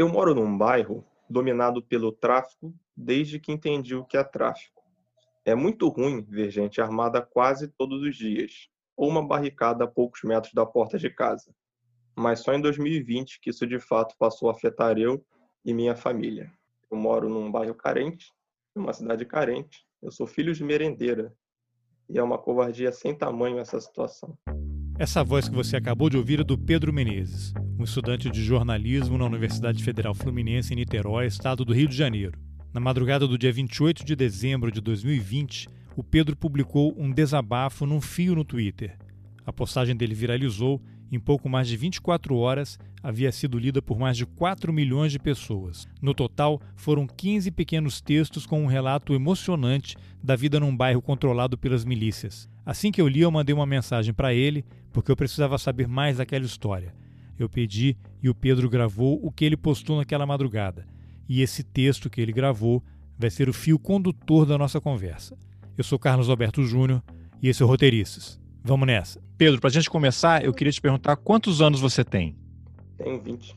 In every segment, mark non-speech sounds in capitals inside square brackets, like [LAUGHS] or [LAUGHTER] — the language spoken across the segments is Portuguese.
Eu moro num bairro dominado pelo tráfico desde que entendi o que é tráfico. É muito ruim ver gente armada quase todos os dias, ou uma barricada a poucos metros da porta de casa. Mas só em 2020 que isso de fato passou a afetar eu e minha família. Eu moro num bairro carente, numa cidade carente. Eu sou filho de merendeira. E é uma covardia sem tamanho essa situação. Essa voz que você acabou de ouvir é do Pedro Menezes, um estudante de jornalismo na Universidade Federal Fluminense em Niterói, estado do Rio de Janeiro. Na madrugada do dia 28 de dezembro de 2020, o Pedro publicou um desabafo num fio no Twitter. A postagem dele viralizou em pouco mais de 24 horas, havia sido lida por mais de 4 milhões de pessoas. No total, foram 15 pequenos textos com um relato emocionante da vida num bairro controlado pelas milícias. Assim que eu li, eu mandei uma mensagem para ele, porque eu precisava saber mais daquela história. Eu pedi e o Pedro gravou o que ele postou naquela madrugada. E esse texto que ele gravou vai ser o fio condutor da nossa conversa. Eu sou Carlos Alberto Júnior e esse é o Roteirices. Vamos nessa. Pedro, para a gente começar, eu queria te perguntar quantos anos você tem? Tenho 20.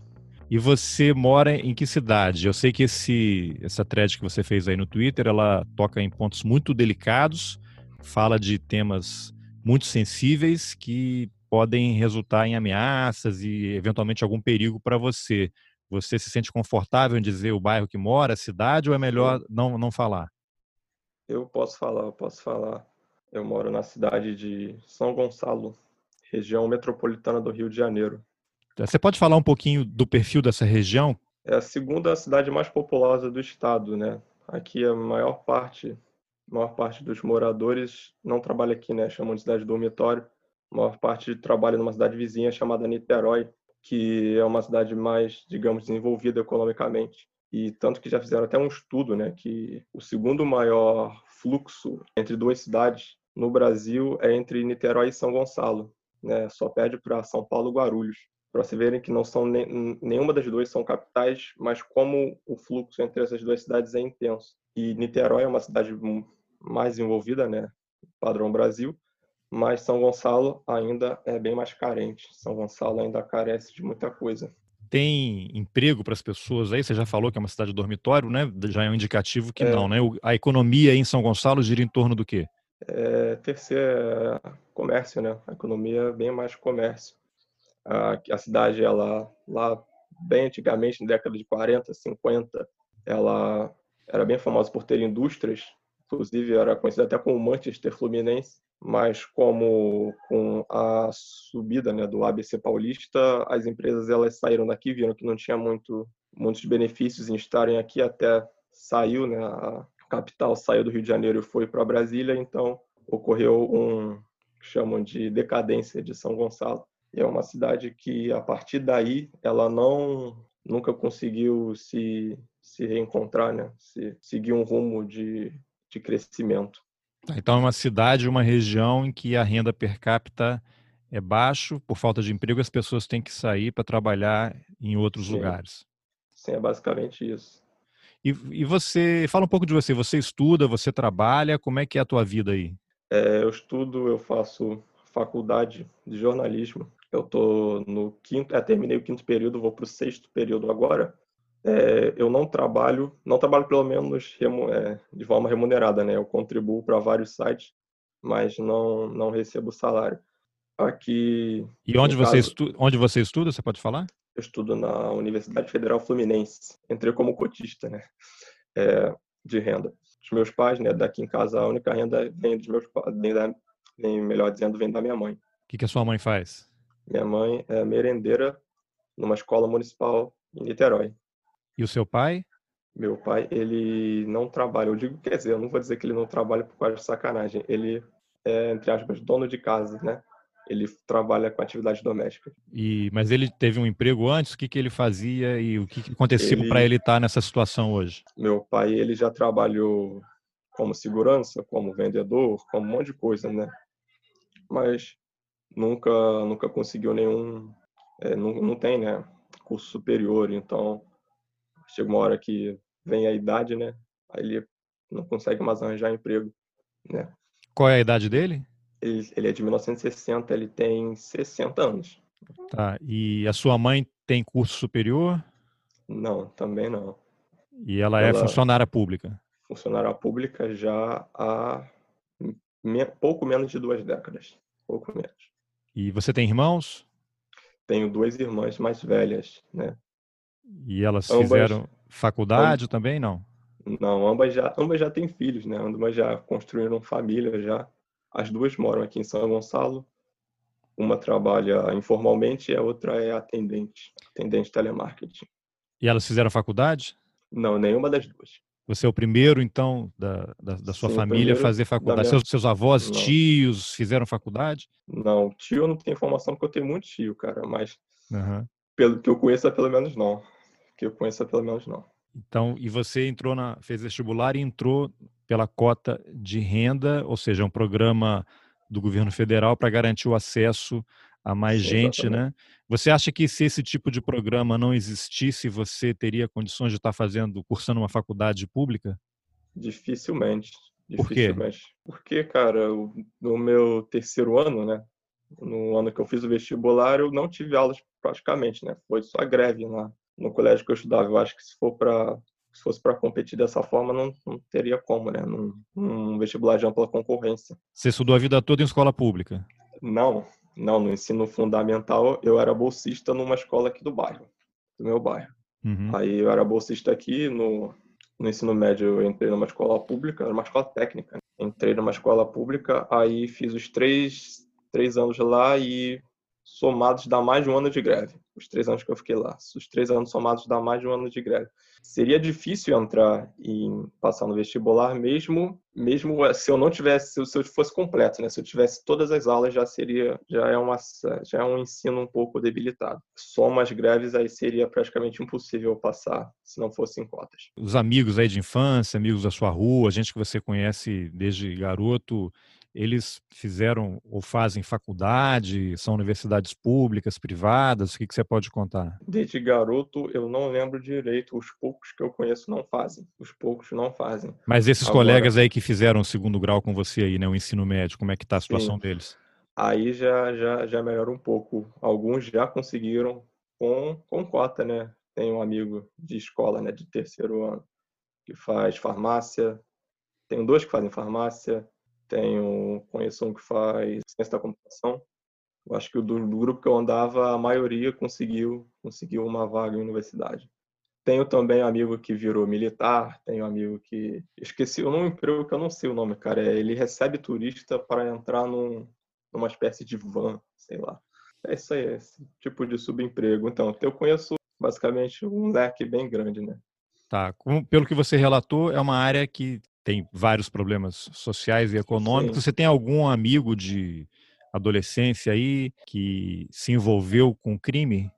E você mora em que cidade? Eu sei que esse, essa thread que você fez aí no Twitter, ela toca em pontos muito delicados, fala de temas muito sensíveis que podem resultar em ameaças e eventualmente algum perigo para você. Você se sente confortável em dizer o bairro que mora, a cidade, ou é melhor não, não falar? Eu posso falar, eu posso falar. Eu moro na cidade de São Gonçalo, região metropolitana do Rio de Janeiro. Você pode falar um pouquinho do perfil dessa região? É a segunda cidade mais populosa do estado, né? Aqui a maior parte, a maior parte dos moradores não trabalha aqui, né? Chamam de cidade dormitório. A maior parte trabalha numa cidade vizinha chamada Niterói, que é uma cidade mais, digamos, desenvolvida economicamente. E tanto que já fizeram até um estudo, né, que o segundo maior fluxo entre duas cidades no Brasil é entre Niterói e São Gonçalo, né? Só perde para São Paulo e Guarulhos. Para você verem que não são nenhuma das duas são capitais, mas como o fluxo entre essas duas cidades é intenso. E Niterói é uma cidade mais envolvida, né? Padrão Brasil, mas São Gonçalo ainda é bem mais carente. São Gonçalo ainda carece de muita coisa. Tem emprego para as pessoas aí? Você já falou que é uma cidade dormitório, né? Já é um indicativo que é. não, né? A economia em São Gonçalo gira em torno do quê? é, terceiro é comércio, né? A economia é bem mais comércio. A, a cidade, ela lá bem antigamente, na década de 40, 50, ela era bem famosa por ter indústrias, inclusive era conhecida até como Manchester Fluminense, mas como com a subida né, do ABC Paulista, as empresas elas saíram daqui, viram que não tinha muito muitos benefícios em estarem aqui, até saiu, né, a, capital saiu do Rio de Janeiro e foi para Brasília, então ocorreu um chamam de decadência de São Gonçalo. É uma cidade que a partir daí ela não nunca conseguiu se se reencontrar, né? Se seguir um rumo de de crescimento. Tá, então é uma cidade, uma região em que a renda per capita é baixo, por falta de emprego as pessoas têm que sair para trabalhar em outros Sim. lugares. Sim, é basicamente isso. E, e, você, fala um pouco de você, você estuda, você trabalha, como é que é a tua vida aí? É, eu estudo, eu faço faculdade de jornalismo. Eu tô no quinto, é, terminei o quinto período, vou para o sexto período agora. É, eu não trabalho, não trabalho pelo menos é, de forma remunerada, né? Eu contribuo para vários sites, mas não não recebo salário. Aqui. E onde você, caso, estu, onde você estuda? Você pode falar? eu estudo na Universidade Federal Fluminense. Entrei como cotista, né? É, de renda. Os meus pais, né? Daqui em casa a única renda vem dos meus pais, vem, da, vem melhor dizendo, vem da minha mãe. O que, que a sua mãe faz? Minha mãe é merendeira numa escola municipal em Niterói. E o seu pai? Meu pai, ele não trabalha. Eu digo, quer dizer, eu não vou dizer que ele não trabalha por causa de sacanagem. Ele é, entre aspas, dono de casa, né? ele trabalha com atividade doméstica. E mas ele teve um emprego antes? O que, que ele fazia e o que, que aconteceu para ele estar tá nessa situação hoje? Meu pai ele já trabalhou como segurança, como vendedor, como um monte de coisa, né? Mas nunca nunca conseguiu nenhum é, não, não tem, né? Curso superior, então chega uma hora que vem a idade, né? Aí ele não consegue mais arranjar emprego, né? Qual é a idade dele? Ele, ele é de 1960, ele tem 60 anos. Tá. E a sua mãe tem curso superior? Não, também não. E ela, é ela é funcionária pública? Funcionária pública já há me, pouco menos de duas décadas. Pouco menos. E você tem irmãos? Tenho duas irmãs mais velhas, né? E elas ambas, fizeram faculdade também, não? Não, ambas já, ambas já têm filhos, né? Ambas já construíram família já. As duas moram aqui em São Gonçalo. Uma trabalha informalmente e a outra é atendente, atendente telemarketing. E elas fizeram faculdade? Não, nenhuma das duas. Você é o primeiro, então, da, da, da sua Sim, família a fazer faculdade? Minha... Seus, seus avós, não. tios fizeram faculdade? Não, tio eu não tenho informação porque eu tenho muito tio, cara, mas uhum. pelo que eu conheço, pelo menos não. Que eu conheço, pelo menos não. Então, e você entrou na, fez vestibular e entrou pela cota de renda, ou seja, um programa do governo federal para garantir o acesso a mais Sim, gente, exatamente. né? Você acha que se esse tipo de programa não existisse, você teria condições de estar fazendo, cursando uma faculdade pública? Dificilmente. Dificilmente. Por quê? Porque, cara, no meu terceiro ano, né? No ano que eu fiz o vestibular, eu não tive aulas praticamente, né? Foi só greve lá no colégio que eu estudava. Eu acho que se for para se fosse para competir dessa forma, não, não teria como, né? Num, num, vestibular de ampla concorrência. Você estudou a vida toda em escola pública? Não, não. No ensino fundamental, eu era bolsista numa escola aqui do bairro, do meu bairro. Uhum. Aí eu era bolsista aqui no, no ensino médio. Eu entrei numa escola pública, uma escola técnica. Né? Entrei numa escola pública, aí fiz os três, três anos lá e somados dá mais de um ano de greve. Os três anos que eu fiquei lá. Os três anos somados dá mais de um ano de greve. Seria difícil entrar e passar no vestibular mesmo, mesmo se eu não tivesse, se eu fosse completo, né? Se eu tivesse todas as aulas, já seria, já é uma, já é um ensino um pouco debilitado. Só umas greves aí seria praticamente impossível passar se não fossem cotas. Os amigos aí de infância, amigos da sua rua, gente que você conhece desde garoto, eles fizeram ou fazem faculdade? São universidades públicas, privadas? O que, que você pode contar? Desde garoto, eu não lembro direito. Os poucos que eu conheço não fazem. Os poucos não fazem. Mas esses Agora, colegas aí que fizeram o segundo grau com você aí, né? O ensino médio, como é que está a situação sim, deles? Aí já, já, já melhora um pouco. Alguns já conseguiram com, com cota, né? Tem um amigo de escola, né? De terceiro ano, que faz farmácia. Tenho dois que fazem farmácia tenho, conheço um que faz ciência da computação. Eu acho que do, do, grupo que eu andava, a maioria conseguiu, conseguiu uma vaga em universidade. Tenho também um amigo que virou militar, tenho um amigo que. Esqueci o nome emprego que eu não sei o nome, cara. É, ele recebe turista para entrar num, numa espécie de van, sei lá. É isso aí, esse tipo de subemprego. Então, eu conheço basicamente um leque bem grande, né? Tá. Como, pelo que você relatou, é uma área que tem vários problemas sociais e econômicos. Sim. Você tem algum amigo de adolescência aí que se envolveu com crime?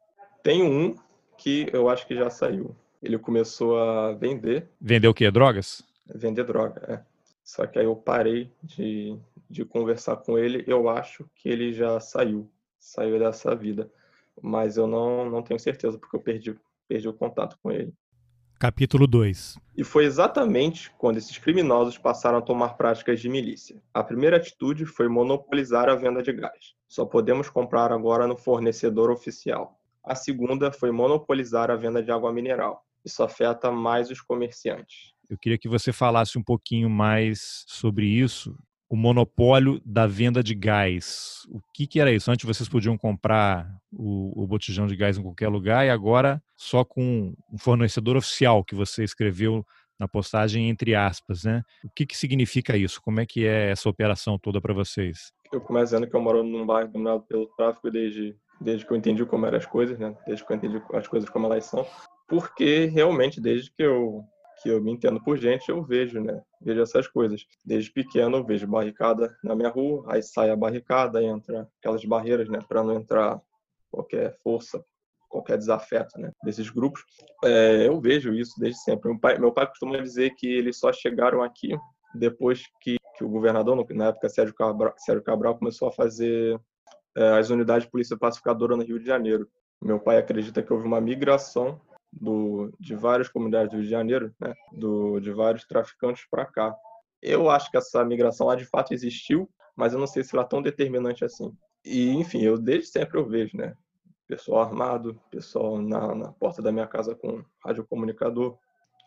Tem um que eu acho que já saiu. Ele começou a vender. Vender o quê? Drogas? Vender droga, é. Só que aí eu parei de, de conversar com ele. Eu acho que ele já saiu, saiu dessa vida. Mas eu não, não tenho certeza, porque eu perdi, perdi o contato com ele. Capítulo 2 E foi exatamente quando esses criminosos passaram a tomar práticas de milícia. A primeira atitude foi monopolizar a venda de gás. Só podemos comprar agora no fornecedor oficial. A segunda foi monopolizar a venda de água mineral. Isso afeta mais os comerciantes. Eu queria que você falasse um pouquinho mais sobre isso o monopólio da venda de gás. O que, que era isso? Antes vocês podiam comprar o, o, botijão de gás em qualquer lugar e agora só com um fornecedor oficial que você escreveu na postagem entre aspas, né? O que, que significa isso? Como é que é essa operação toda para vocês? Eu começo dizendo que eu moro num bairro dominado pelo tráfico desde, desde que eu entendi como eram as coisas, né? Desde que eu entendi as coisas como elas são. Porque realmente, desde que eu que eu me entendo por gente, eu vejo, né? Vejo essas coisas. Desde pequeno eu vejo barricada na minha rua, aí sai a barricada, entra aquelas barreiras, né, para não entrar qualquer força, qualquer desafeto, né, desses grupos. É, eu vejo isso desde sempre. Meu pai, meu pai costuma dizer que eles só chegaram aqui depois que, que o governador, na época Sérgio Cabral, Sérgio Cabral começou a fazer é, as unidades de polícia pacificadora no Rio de Janeiro. Meu pai acredita que houve uma migração do, de várias comunidades do Rio de Janeiro, né, do, de vários traficantes para cá. Eu acho que essa migração lá de fato existiu, mas eu não sei se ela é tão determinante assim. E, enfim, eu desde sempre eu vejo, né? pessoal armado, pessoal na, na porta da minha casa com radiocomunicador.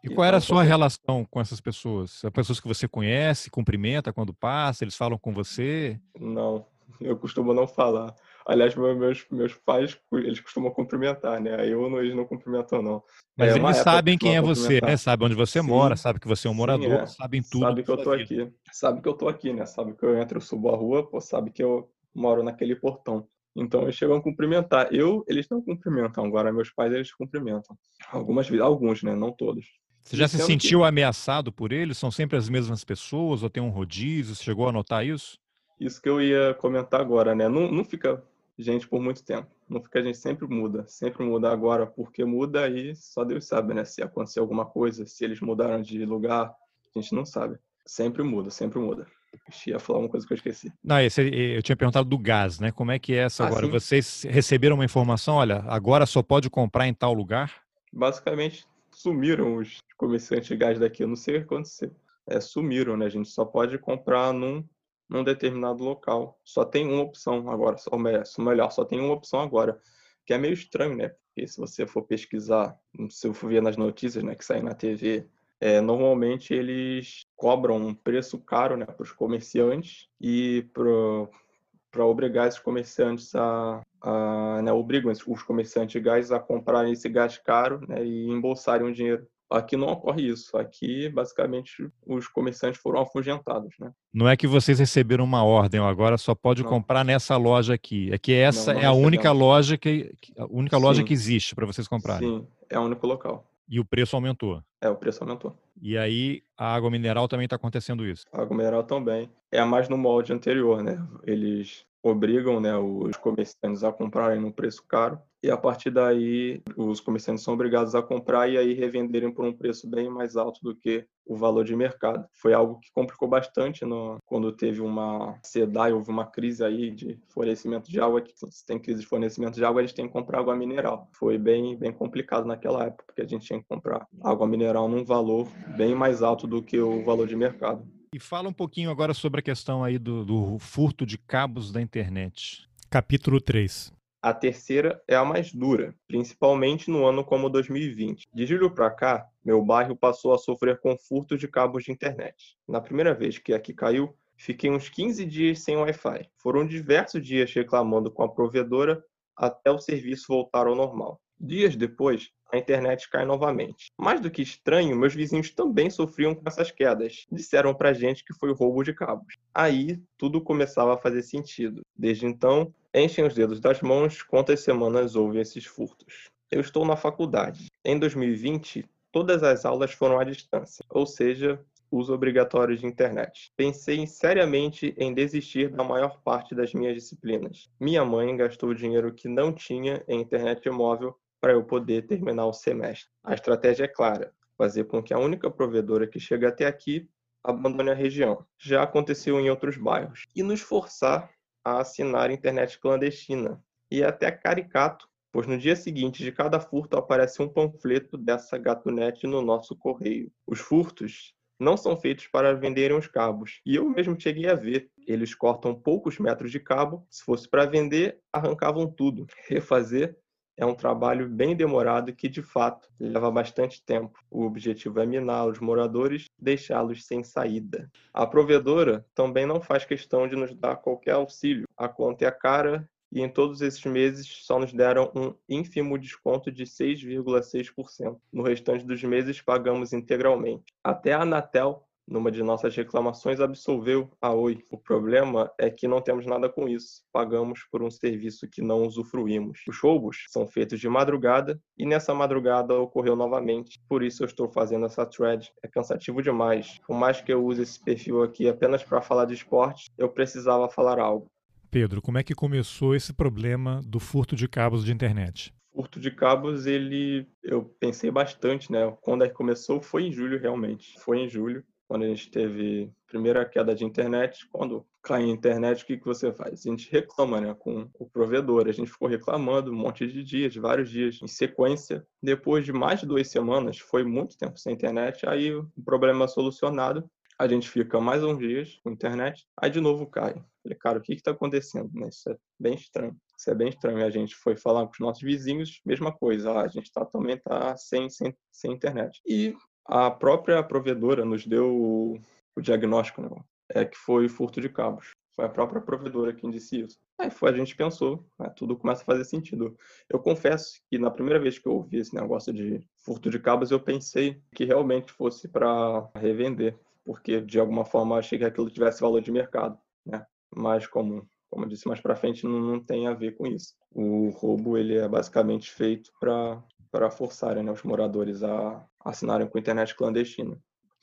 E qual era a sua relação com essas pessoas? São pessoas que você conhece, cumprimenta quando passa, eles falam com você? Não, eu costumo não falar. Aliás, meus, meus pais, eles costumam cumprimentar, né? Aí eu, eles não cumprimentam, não. Mas é, eles sabem quem é você, né? Sabem onde você sim, mora, sabem que você é um morador, sim, é. sabem tudo. Sabe que eu tô vida. aqui. Sabe que eu tô aqui, né? Sabe que eu entro, eu subo a rua, pô, sabe que eu moro naquele portão. Então eles chegam a cumprimentar. Eu, eles não cumprimentam. Agora, meus pais, eles cumprimentam. Algumas vezes, alguns, né? Não todos. Você já se sentiu que... ameaçado por eles? São sempre as mesmas pessoas ou tem um rodízio? Você chegou a notar isso? Isso que eu ia comentar agora, né? Não, não fica gente por muito tempo. Não fica, a gente sempre muda, sempre muda agora, porque muda aí só Deus sabe, né? Se acontecer alguma coisa, se eles mudaram de lugar, a gente não sabe. Sempre muda, sempre muda. Eu ia falar uma coisa que eu esqueci. Não, esse, eu tinha perguntado do gás, né? Como é que é essa ah, agora? Sim. Vocês receberam uma informação, olha, agora só pode comprar em tal lugar? Basicamente, sumiram os comerciantes de gás daqui. Eu não sei o que aconteceu. É, sumiram, né? A gente só pode comprar num num determinado local. Só tem uma opção agora, ou melhor, só tem uma opção agora, que é meio estranho, né? Porque se você for pesquisar, se eu for ver nas notícias, né, que saem na TV, é, normalmente eles cobram um preço caro, né, para os comerciantes e para obrigar esses comerciantes a, a né, obrigam os comerciantes de gás a comprarem esse gás caro, né, e embolsarem o dinheiro Aqui não ocorre isso. Aqui, basicamente, os comerciantes foram afugentados, né? Não é que vocês receberam uma ordem, agora só pode não. comprar nessa loja aqui. É que essa não, não é a única loja que a única Sim. loja que existe para vocês comprarem. Sim, é o único local. E o preço aumentou. É, o preço aumentou. E aí a água mineral também está acontecendo isso. A água mineral também. É mais no molde anterior, né? Eles obrigam né, os comerciantes a comprarem no preço caro e a partir daí os comerciantes são obrigados a comprar e aí revenderem por um preço bem mais alto do que o valor de mercado. Foi algo que complicou bastante no, quando teve uma SEDAI, houve uma crise aí de fornecimento de água, se tem crise de fornecimento de água, eles têm que comprar água mineral. Foi bem, bem complicado naquela época, porque a gente tinha que comprar água mineral num valor bem mais alto do que o valor de mercado. E fala um pouquinho agora sobre a questão aí do, do furto de cabos da internet. Capítulo 3. A terceira é a mais dura, principalmente no ano como 2020. De julho para cá, meu bairro passou a sofrer com furto de cabos de internet. Na primeira vez que aqui caiu, fiquei uns 15 dias sem Wi-Fi. Foram diversos dias reclamando com a provedora até o serviço voltar ao normal. Dias depois, a internet cai novamente. Mais do que estranho, meus vizinhos também sofriam com essas quedas. Disseram pra gente que foi roubo de cabos. Aí, tudo começava a fazer sentido. Desde então, enchem os dedos das mãos quantas semanas houve esses furtos. Eu estou na faculdade. Em 2020, todas as aulas foram à distância, ou seja, uso obrigatório de internet. Pensei seriamente em desistir da maior parte das minhas disciplinas. Minha mãe gastou dinheiro que não tinha em internet móvel para eu poder terminar o semestre. A estratégia é clara: fazer com que a única provedora que chega até aqui abandone a região. Já aconteceu em outros bairros. E nos forçar a assinar internet clandestina. E é até caricato, pois no dia seguinte de cada furto aparece um panfleto dessa gatonet no nosso correio. Os furtos não são feitos para venderem os cabos. E eu mesmo cheguei a ver. Eles cortam poucos metros de cabo. Se fosse para vender, arrancavam tudo. Refazer é um trabalho bem demorado que, de fato, leva bastante tempo. O objetivo é minar os moradores, deixá-los sem saída. A provedora também não faz questão de nos dar qualquer auxílio. A conta é cara e em todos esses meses só nos deram um ínfimo desconto de 6,6%. No restante dos meses pagamos integralmente. Até a Anatel numa de nossas reclamações, absolveu a Oi. O problema é que não temos nada com isso. Pagamos por um serviço que não usufruímos. Os roubos são feitos de madrugada e nessa madrugada ocorreu novamente. Por isso eu estou fazendo essa thread. É cansativo demais. Por mais que eu use esse perfil aqui apenas para falar de esporte, eu precisava falar algo. Pedro, como é que começou esse problema do furto de cabos de internet? furto de cabos, ele eu pensei bastante, né? Quando é começou foi em julho realmente. Foi em julho quando a gente teve a primeira queda de internet, quando cai a internet, o que, que você faz? A gente reclama né, com o provedor. A gente ficou reclamando um monte de dias, vários dias em sequência. Depois de mais de duas semanas, foi muito tempo sem internet, aí o problema solucionado. A gente fica mais uns dias com internet, aí de novo cai. Falei, cara, o que está acontecendo? Né? Isso é bem estranho. Isso é bem estranho. A gente foi falar com os nossos vizinhos, mesma coisa. Ah, a gente tá, também está sem, sem, sem internet. E a própria provedora nos deu o, diagnóstico, né? É que foi furto de cabos. Foi a própria provedora quem disse isso. Aí foi, a gente pensou, né? tudo começa a fazer sentido. Eu confesso que na primeira vez que eu ouvi esse negócio de furto de cabos, eu pensei que realmente fosse para revender, porque de alguma forma achei que aquilo tivesse valor de mercado, né? Mas como como eu disse mais para frente, não, não, tem a ver com isso. O roubo ele é basicamente feito para forçarem né, os moradores a assinarem com internet clandestina.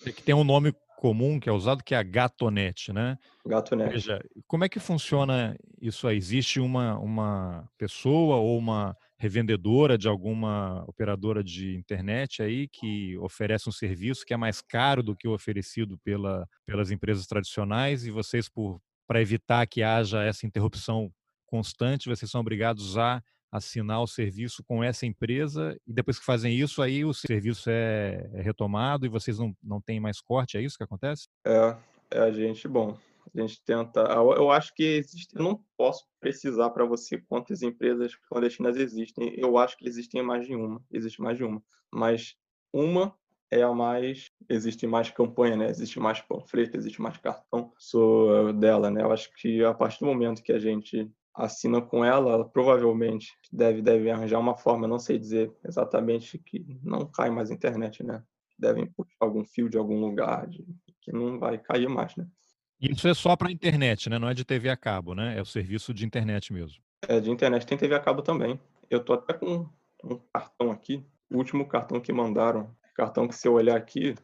É que tem um nome comum que é usado que é a Gatonet, né? Gatonet. Veja, como é que funciona isso aí? Existe uma, uma pessoa ou uma revendedora de alguma operadora de internet aí que oferece um serviço que é mais caro do que o oferecido pela, pelas empresas tradicionais e vocês, por para evitar que haja essa interrupção constante, vocês são obrigados a assinar o serviço com essa empresa e depois que fazem isso, aí o serviço é, é retomado e vocês não, não têm mais corte, é isso que acontece? É, é a gente, bom, a gente tenta, eu acho que existe, eu não posso precisar para você quantas empresas clandestinas existem, eu acho que existem mais de uma, existe mais de uma, mas uma é a mais existe mais campanha, né? Existe mais panfleto, existe mais cartão sou dela, né? Eu acho que a partir do momento que a gente assina com ela, ela provavelmente deve deve arranjar uma forma, não sei dizer exatamente que não cai mais a internet, né? Devem puxar algum fio de algum lugar de, que não vai cair mais, né? Isso é só para internet, né? Não é de TV a cabo, né? É o serviço de internet mesmo. É de internet, tem TV a cabo também. Eu tô até com um cartão aqui, o último cartão que mandaram cartão que se eu olhar aqui,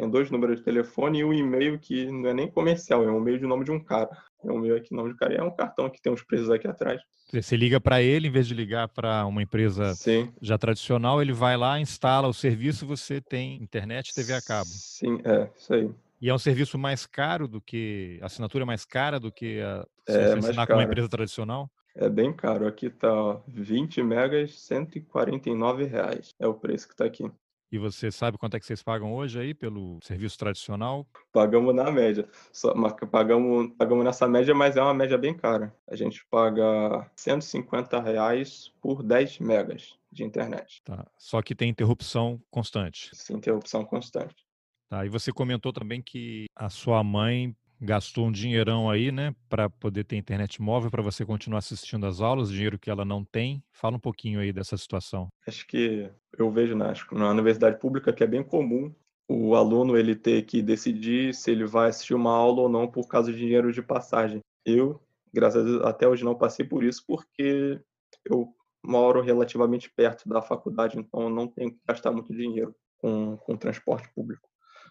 tem dois números de telefone e um e-mail que não é nem comercial, é um e-mail de nome de um cara. É um e-mail aqui, nome de cara. É um cartão que tem uns preços aqui atrás. Você liga para ele, em vez de ligar para uma empresa Sim. já tradicional, ele vai lá, instala o serviço, você tem internet e TV a cabo. Sim, é, isso aí. E é um serviço mais caro do que. A assinatura é mais cara do que a, se é, você assinar com uma empresa tradicional? É bem caro. Aqui tá 20 megas, 149 reais. É o preço que tá aqui. E você sabe quanto é que vocês pagam hoje aí pelo serviço tradicional? Pagamos na média. Só, pagamos, pagamos nessa média, mas é uma média bem cara. A gente paga 150 reais por 10 megas de internet. Tá. Só que tem interrupção constante. Sim, interrupção constante. Tá. E você comentou também que a sua mãe gastou um dinheirão aí, né, para poder ter internet móvel para você continuar assistindo às aulas, dinheiro que ela não tem. Fala um pouquinho aí dessa situação. Acho que eu vejo na, na universidade pública que é bem comum o aluno ele ter que decidir se ele vai assistir uma aula ou não por causa de dinheiro de passagem. Eu, graças a Deus, até hoje não passei por isso porque eu moro relativamente perto da faculdade, então não tenho que gastar muito dinheiro com, com transporte público.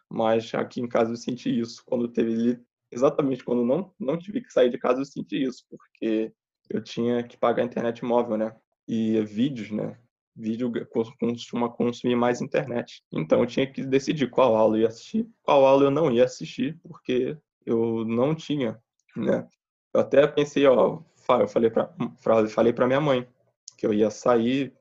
Mas aqui em casa eu senti isso. Quando teve exatamente quando não, não tive que sair de casa, eu senti isso, porque eu tinha que pagar a internet móvel, né? E vídeos, né? Vídeo costuma consumir mais internet. Então eu tinha que decidir qual aula eu ia assistir, qual aula eu não ia assistir, porque eu não tinha, né? Eu até pensei, ó, eu falei para falei para minha mãe que eu ia sair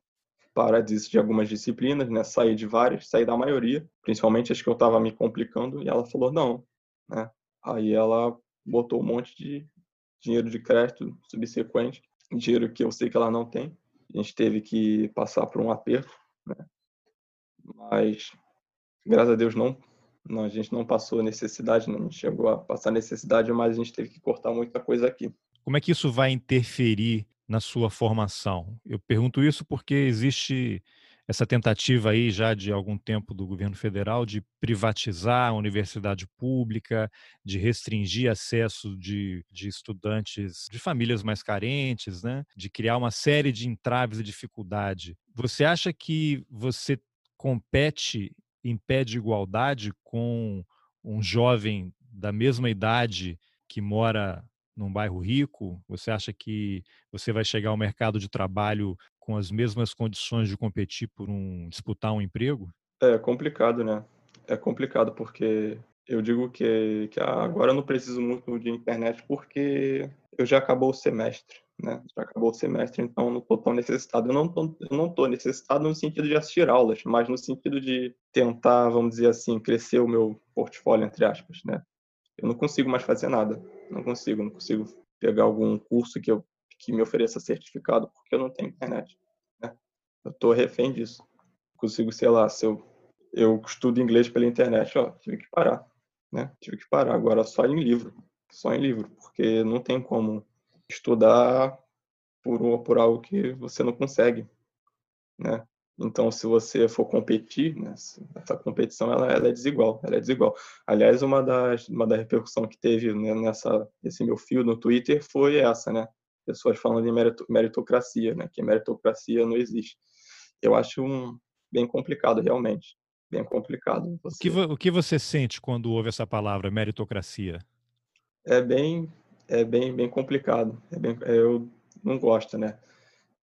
para de algumas disciplinas, né? Sair de várias, sair da maioria, principalmente as que eu estava me complicando, e ela falou não, né? Aí ela botou um monte de dinheiro de crédito subsequente, dinheiro que eu sei que ela não tem. A gente teve que passar por um aperto, né? Mas graças a Deus não, não a gente não passou necessidade, não chegou a passar necessidade, mas a gente teve que cortar muita coisa aqui. Como é que isso vai interferir na sua formação? Eu pergunto isso porque existe essa tentativa aí já de algum tempo do governo federal de privatizar a universidade pública, de restringir acesso de, de estudantes de famílias mais carentes, né? de criar uma série de entraves e dificuldade. Você acha que você compete em pé de igualdade com um jovem da mesma idade que mora num bairro rico? Você acha que você vai chegar ao mercado de trabalho com as mesmas condições de competir por um disputar um emprego? É complicado, né? É complicado porque eu digo que, que agora eu não preciso muito de internet porque eu já acabou o semestre, né? Já acabou o semestre, então não estou tão necessitado. Eu não tô, eu não tô necessitado no sentido de assistir aulas, mas no sentido de tentar, vamos dizer assim, crescer o meu portfólio entre aspas, né? Eu não consigo mais fazer nada, não consigo, não consigo pegar algum curso que eu que me ofereça certificado, porque eu não tenho internet. Né? Eu estou refém disso. Consigo, sei lá, se eu, eu estudo inglês pela internet, ó, tive que parar. Né? Tive que parar. Agora só em livro. Só em livro, porque não tem como estudar por, por algo que você não consegue. Né? Então, se você for competir, né, essa competição ela, ela, é desigual, ela é desigual. Aliás, uma das uma da repercussão que teve né, nessa esse meu fio no Twitter foi essa, né? Pessoas falando em meritocracia, né? Que meritocracia não existe. Eu acho um, bem complicado, realmente, bem complicado. Você... O, que, o que você sente quando ouve essa palavra meritocracia? É bem é bem bem complicado. É bem, eu não gosto, né?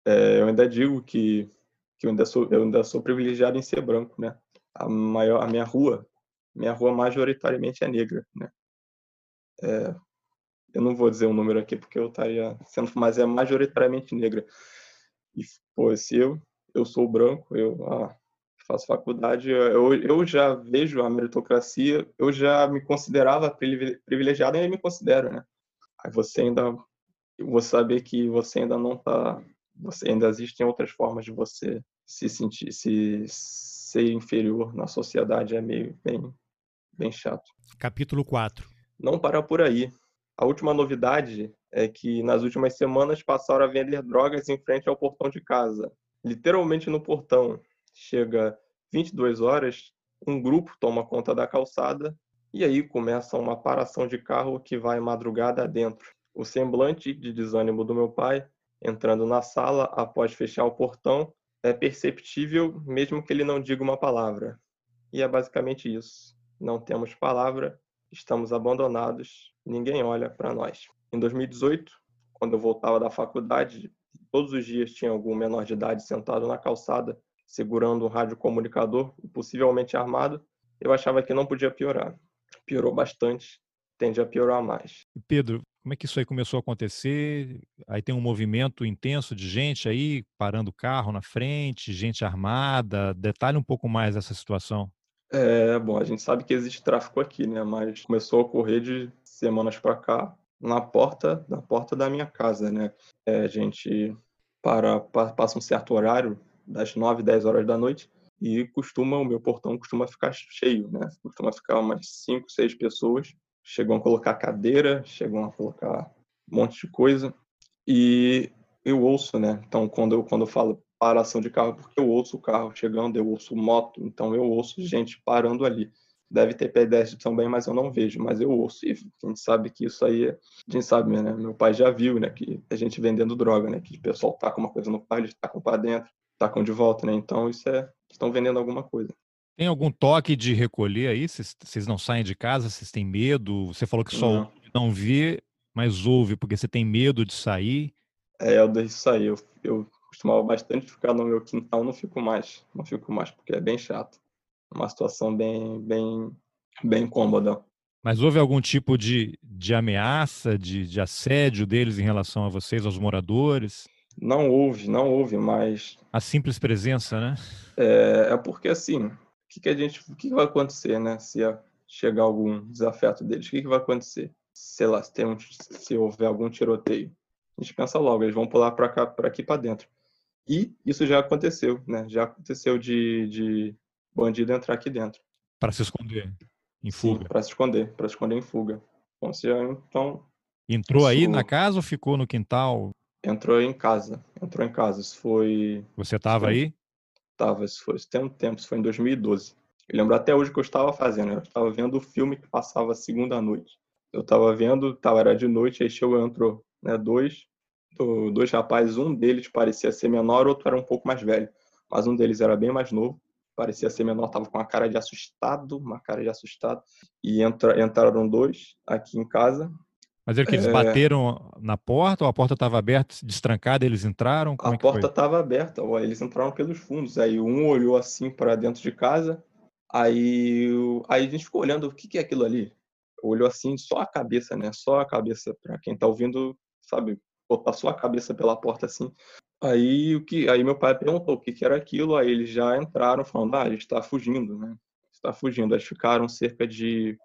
É, eu ainda digo que que eu ainda sou eu ainda sou privilegiado em ser branco, né? A maior a minha rua, minha rua majoritariamente é negra, né? É, eu não vou dizer um número aqui porque eu estaria sendo, mas é majoritariamente negra. E pô, se eu eu sou branco, eu ah, faço faculdade, eu, eu já vejo a meritocracia, eu já me considerava privilegiado e ainda me considero, né? Aí você ainda vou saber que você ainda não está você ainda existem outras formas de você se sentir, se ser inferior na sociedade é meio bem, bem chato. Capítulo 4. Não para por aí. A última novidade é que nas últimas semanas passaram a vender drogas em frente ao portão de casa. Literalmente no portão. Chega 22 horas, um grupo toma conta da calçada e aí começa uma paração de carro que vai madrugada adentro. O semblante de desânimo do meu pai entrando na sala após fechar o portão é perceptível mesmo que ele não diga uma palavra. E é basicamente isso. Não temos palavra, estamos abandonados, ninguém olha para nós. Em 2018, quando eu voltava da faculdade, todos os dias tinha algum menor de idade sentado na calçada, segurando um radiocomunicador, possivelmente armado, eu achava que não podia piorar. Piorou bastante, tende a piorar mais. Pedro, como é que isso aí começou a acontecer? Aí tem um movimento intenso de gente aí parando o carro na frente, gente armada. Detalhe um pouco mais essa situação. É, bom, a gente sabe que existe tráfico aqui, né? Mas começou a ocorrer de semanas para cá na porta, na porta da minha casa, né? É, a gente para, passa um certo horário, das 9, 10 horas da noite, e costuma, o meu portão costuma ficar cheio, né? Costuma ficar umas 5, 6 pessoas chegam a colocar cadeira, chegam a colocar um monte de coisa. E eu ouço, né? Então, quando eu, quando eu falo paração de carro, porque eu ouço o carro chegando, eu ouço moto, então eu ouço gente parando ali. Deve ter pedestre também, mas eu não vejo, mas eu ouço. E a gente sabe que isso aí, a gente sabe, né? Meu pai já viu, né? Que a gente vendendo droga, né? Que o pessoal tá com uma coisa no carro, eles tacam para dentro, tacam de volta, né? Então isso é, estão vendendo alguma coisa. Tem algum toque de recolher aí? Vocês não saem de casa? Vocês têm medo? Você falou que só não, não vê, mas ouve porque você tem medo de sair? É, eu deixo sair. Eu, eu costumava bastante ficar no meu quintal, não fico mais. Não fico mais, porque é bem chato. Uma situação bem, bem, bem incômoda. Mas houve algum tipo de, de ameaça, de, de assédio deles em relação a vocês, aos moradores? Não houve, não houve, mas. A simples presença, né? É, é porque assim, que, que a gente, o que, que vai acontecer, né? Se chegar algum desafeto deles, o que, que vai acontecer? Sei lá, se, tem um, se houver algum tiroteio, a gente pensa logo, eles vão pular para cá, para aqui, para dentro. E isso já aconteceu, né? Já aconteceu de, de bandido entrar aqui dentro. Para se esconder em fuga. Para se esconder, para se esconder em fuga. Então, se, então entrou isso... aí na casa ou ficou no quintal? Entrou em casa. Entrou em casa. Isso foi. Você estava aí? estava, isso foi, isso tem um tempo, isso foi em 2012. Eu lembro até hoje que eu estava fazendo, eu estava vendo o filme que passava segunda noite. Eu estava vendo, tava, era de noite, aí chegou, entrou né, dois, dois rapazes, um deles parecia ser menor, outro era um pouco mais velho, mas um deles era bem mais novo, parecia ser menor, estava com uma cara de assustado, uma cara de assustado, e entra, entraram dois aqui em casa, mas é que eles é... bateram na porta ou a porta estava aberta, destrancada, eles entraram? Como a é porta estava aberta, eles entraram pelos fundos. Aí um olhou assim para dentro de casa, aí, aí a gente ficou olhando o que, que é aquilo ali. Olhou assim, só a cabeça, né? Só a cabeça, para quem está ouvindo, sabe, só a cabeça pela porta assim. Aí o que, aí meu pai perguntou o que, que era aquilo, aí eles já entraram falando, ah, a gente está fugindo, né? Está fugindo. Eles ficaram cerca de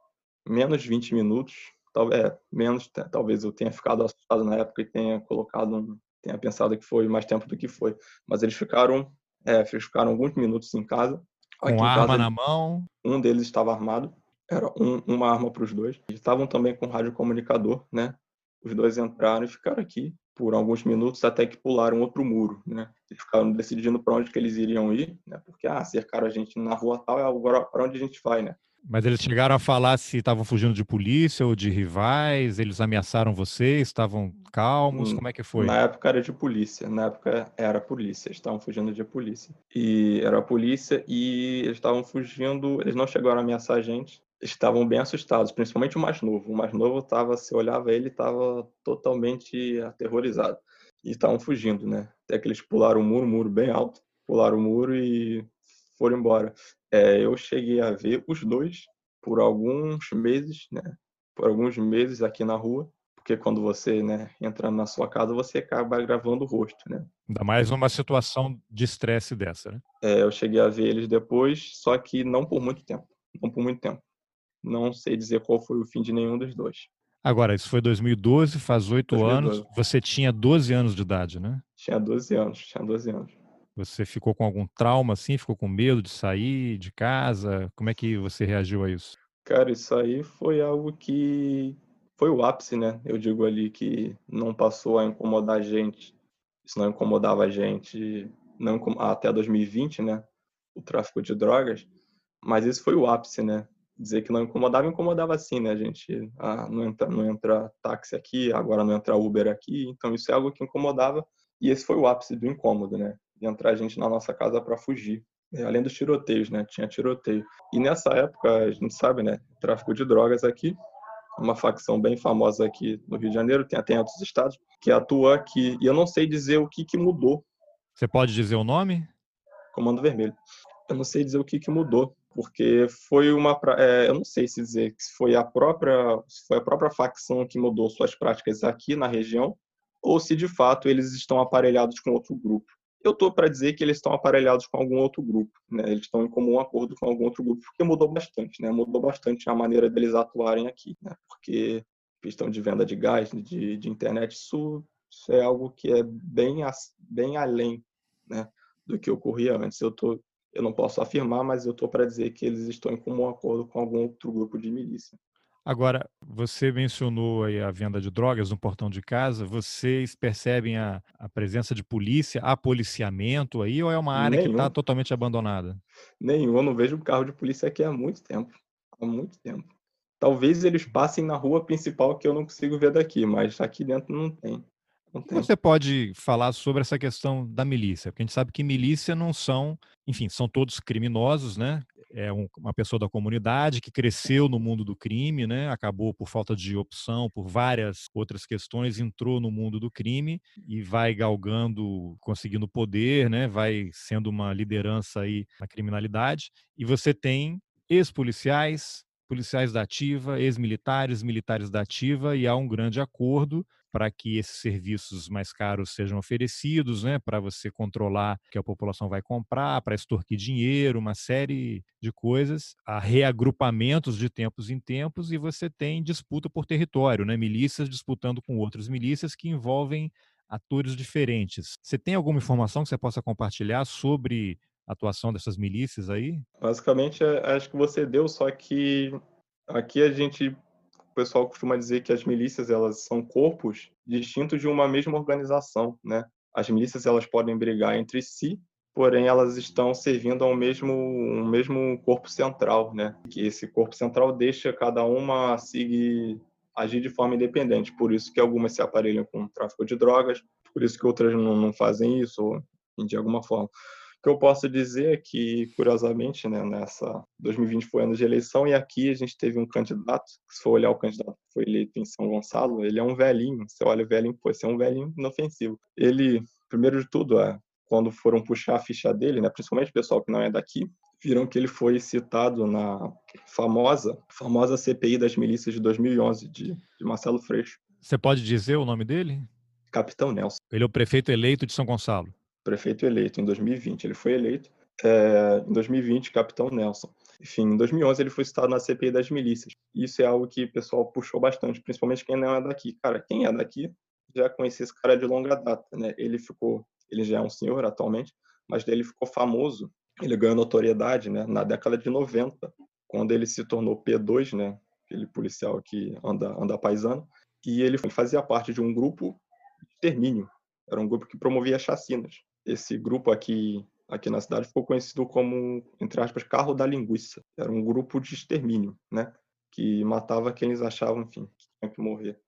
menos de 20 minutos talvez é, menos, talvez eu tenha ficado assustado na época e tenha colocado um, tenha pensado que foi mais tempo do que foi, mas eles ficaram, é, eles ficaram alguns minutos em casa. Com arma casa, na mão. Um deles estava armado, era um, uma arma para os dois. Eles estavam também com rádio comunicador, né? Os dois entraram e ficaram aqui por alguns minutos até que pularam outro muro, né? Eles ficaram decidindo para onde que eles iriam ir, né? Porque ah, cercaram a gente na rua tal, é agora para onde a gente vai, né? Mas eles chegaram a falar se estavam fugindo de polícia ou de rivais, eles ameaçaram vocês, estavam calmos, hum, como é que foi? Na época era de polícia, na época era polícia, eles estavam fugindo de polícia. E era a polícia e eles estavam fugindo, eles não chegaram a ameaçar a gente, estavam bem assustados, principalmente o mais novo. O mais novo estava, se olhava ele, estava totalmente aterrorizado. E estavam fugindo, né? Até que eles pularam o muro, um muro bem alto, pularam o muro e foram embora. É, eu cheguei a ver os dois por alguns meses, né? Por alguns meses aqui na rua, porque quando você, né, entra na sua casa, você acaba gravando o rosto, né? Ainda mais numa situação de estresse dessa, né? É, eu cheguei a ver eles depois, só que não por muito tempo, não por muito tempo. Não sei dizer qual foi o fim de nenhum dos dois. Agora, isso foi 2012, faz oito anos. Você tinha 12 anos de idade, né? Tinha 12 anos, tinha 12 anos. Você ficou com algum trauma assim? Ficou com medo de sair de casa? Como é que você reagiu a isso? Cara, isso aí foi algo que foi o ápice, né? Eu digo ali que não passou a incomodar a gente. Isso não incomodava a gente não até 2020, né? O tráfico de drogas. Mas isso foi o ápice, né? Dizer que não incomodava, incomodava sim, né, gente? Ah, não entra, não entra táxi aqui, agora não entra Uber aqui. Então isso é algo que incomodava. E esse foi o ápice do incômodo, né? de entrar gente na nossa casa para fugir. É, além dos tiroteios, né? Tinha tiroteio. E nessa época, a gente sabe, né? Tráfico de drogas aqui, uma facção bem famosa aqui no Rio de Janeiro, tem até em outros estados, que atua aqui. E eu não sei dizer o que, que mudou. Você pode dizer o nome? Comando Vermelho. Eu não sei dizer o que, que mudou, porque foi uma. É, eu não sei se dizer que foi a própria, foi a própria facção que mudou suas práticas aqui na região, ou se de fato eles estão aparelhados com outro grupo eu estou para dizer que eles estão aparelhados com algum outro grupo, né? Eles estão em comum acordo com algum outro grupo, porque mudou bastante, né? Mudou bastante a maneira deles atuarem aqui, né? Porque questão de venda de gás, de, de internet, isso, isso, é algo que é bem, bem além, né? Do que ocorria antes. Eu tô, eu não posso afirmar, mas eu estou para dizer que eles estão em comum acordo com algum outro grupo de milícia. Agora, você mencionou aí a venda de drogas no portão de casa. Vocês percebem a, a presença de polícia, há policiamento aí, ou é uma área tá Nenhum. que está totalmente abandonada? Nenhum, eu não vejo carro de polícia aqui há muito tempo. Há muito tempo. Talvez eles passem na rua principal que eu não consigo ver daqui, mas aqui dentro não tem. Tem. Você pode falar sobre essa questão da milícia? Porque a gente sabe que milícia não são, enfim, são todos criminosos, né? é um, uma pessoa da comunidade que cresceu no mundo do crime, né? Acabou por falta de opção, por várias outras questões, entrou no mundo do crime e vai galgando, conseguindo poder, né? Vai sendo uma liderança aí na criminalidade. E você tem ex-policiais, policiais da ativa, ex-militares, militares da ativa, e há um grande acordo para que esses serviços mais caros sejam oferecidos, né, para você controlar que a população vai comprar, para extorquir dinheiro, uma série de coisas, há reagrupamentos de tempos em tempos e você tem disputa por território, né, milícias disputando com outras milícias que envolvem atores diferentes. Você tem alguma informação que você possa compartilhar sobre a atuação dessas milícias aí? Basicamente, acho que você deu, só que aqui a gente pessoal costuma dizer que as milícias elas são corpos distintos de uma mesma organização, né? As milícias elas podem brigar entre si, porém elas estão servindo ao mesmo um mesmo corpo central, né? Que esse corpo central deixa cada uma seguir agir de forma independente. Por isso que algumas se aparelham com tráfico de drogas, por isso que outras não, não fazem isso, ou, de alguma forma. O que eu posso dizer é que, curiosamente, né, nessa 2020 foi ano de eleição e aqui a gente teve um candidato, se for olhar o candidato que foi eleito em São Gonçalo, ele é um velhinho. Você olha o velhinho, pô, esse é um velhinho inofensivo. Ele, primeiro de tudo, é, quando foram puxar a ficha dele, né, principalmente o pessoal que não é daqui, viram que ele foi citado na famosa, famosa CPI das milícias de 2011 de, de Marcelo Freixo. Você pode dizer o nome dele? Capitão Nelson. Ele é o prefeito eleito de São Gonçalo prefeito eleito em 2020. Ele foi eleito é, em 2020, capitão Nelson. Enfim, em 2011 ele foi citado na CPI das milícias. Isso é algo que o pessoal puxou bastante, principalmente quem não é daqui. Cara, quem é daqui já conhecia esse cara de longa data, né? Ele ficou, ele já é um senhor atualmente, mas ele ficou famoso, ele ganhou notoriedade, né, na década de 90, quando ele se tornou P2, né, aquele policial que anda anda paisano, e ele fazia parte de um grupo de extermínio. Era um grupo que promovia chacinas. Esse grupo aqui aqui na cidade ficou conhecido como, entre aspas, carro da linguiça. Era um grupo de extermínio, né? Que matava quem eles achavam, enfim, que tinha que morrer.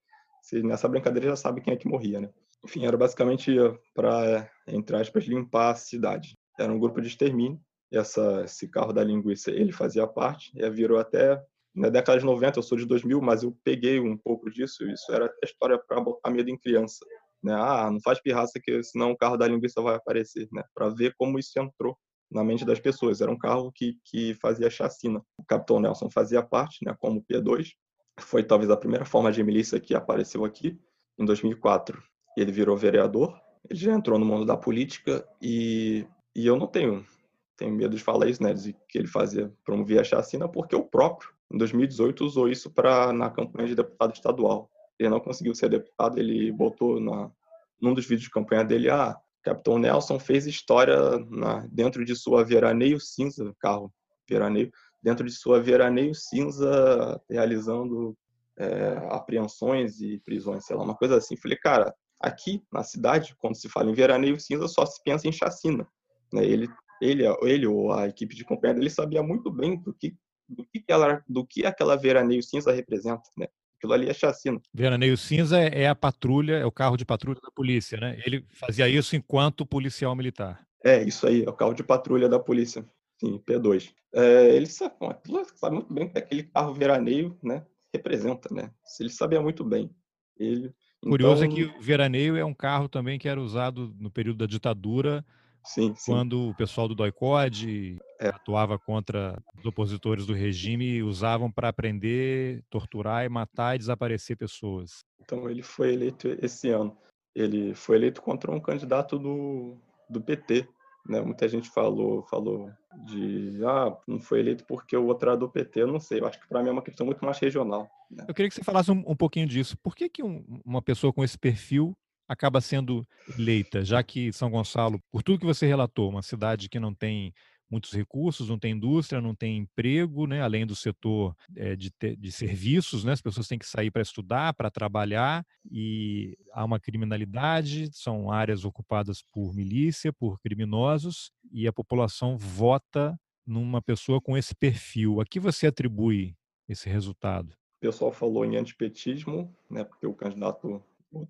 Você, nessa brincadeira já sabe quem é que morria, né? Enfim, era basicamente para, entre aspas, limpar a cidade. Era um grupo de extermínio. Essa, esse carro da linguiça, ele fazia parte, e virou até na década de 90, eu sou de 2000, mas eu peguei um pouco disso, isso era até história para botar medo em criança né? Ah, não faz pirraça que senão o carro da linguiça vai aparecer, né? Para ver como isso entrou na mente das pessoas. Era um carro que, que fazia chacina. O Capitão Nelson fazia parte, né, como P2. Foi talvez a primeira forma de milícia que apareceu aqui, em 2004. Ele virou vereador, ele já entrou no mundo da política e, e eu não tenho, tenho medo de falar isso, né, de que ele fazia, promovia a chacina, porque o próprio, em 2018, usou isso para na campanha de deputado estadual ele não conseguiu ser deputado, ele botou na, num dos vídeos de campanha dele, ah, Capitão Nelson fez história na, dentro de sua veraneio cinza, carro, veraneio, dentro de sua veraneio cinza, realizando é, apreensões e prisões, sei lá, uma coisa assim. Falei, cara, aqui na cidade, quando se fala em veraneio cinza, só se pensa em chacina. Né? Ele, ele, ele ou a equipe de campanha dele sabia muito bem do que do que, do que aquela veraneio cinza representa, né? Aquilo ali é chacina. Veraneio Cinza é, é a patrulha, é o carro de patrulha da polícia, né? Ele fazia isso enquanto policial militar. É, isso aí, é o carro de patrulha da polícia. Sim, P2. É, ele sabe, sabe muito bem que aquele carro veraneio, né, representa, né? Ele sabia muito bem. Ele, Curioso então... é que o veraneio é um carro também que era usado no período da ditadura Sim, sim. Quando o pessoal do DOI-CODE é. atuava contra os opositores do regime e usavam para prender, torturar e matar e desaparecer pessoas. Então ele foi eleito esse ano. Ele foi eleito contra um candidato do, do PT. Né? Muita gente falou, falou de ah, não foi eleito porque o outro era do PT. Eu não sei. Eu acho que para mim é uma questão muito mais regional. Né? Eu queria que você falasse um, um pouquinho disso. Por que, que um, uma pessoa com esse perfil acaba sendo eleita, já que São Gonçalo, por tudo que você relatou, uma cidade que não tem muitos recursos, não tem indústria, não tem emprego, né? além do setor é, de, de serviços, né? as pessoas têm que sair para estudar, para trabalhar, e há uma criminalidade, são áreas ocupadas por milícia, por criminosos, e a população vota numa pessoa com esse perfil. A que você atribui esse resultado? O pessoal falou em antipetismo, né, porque o candidato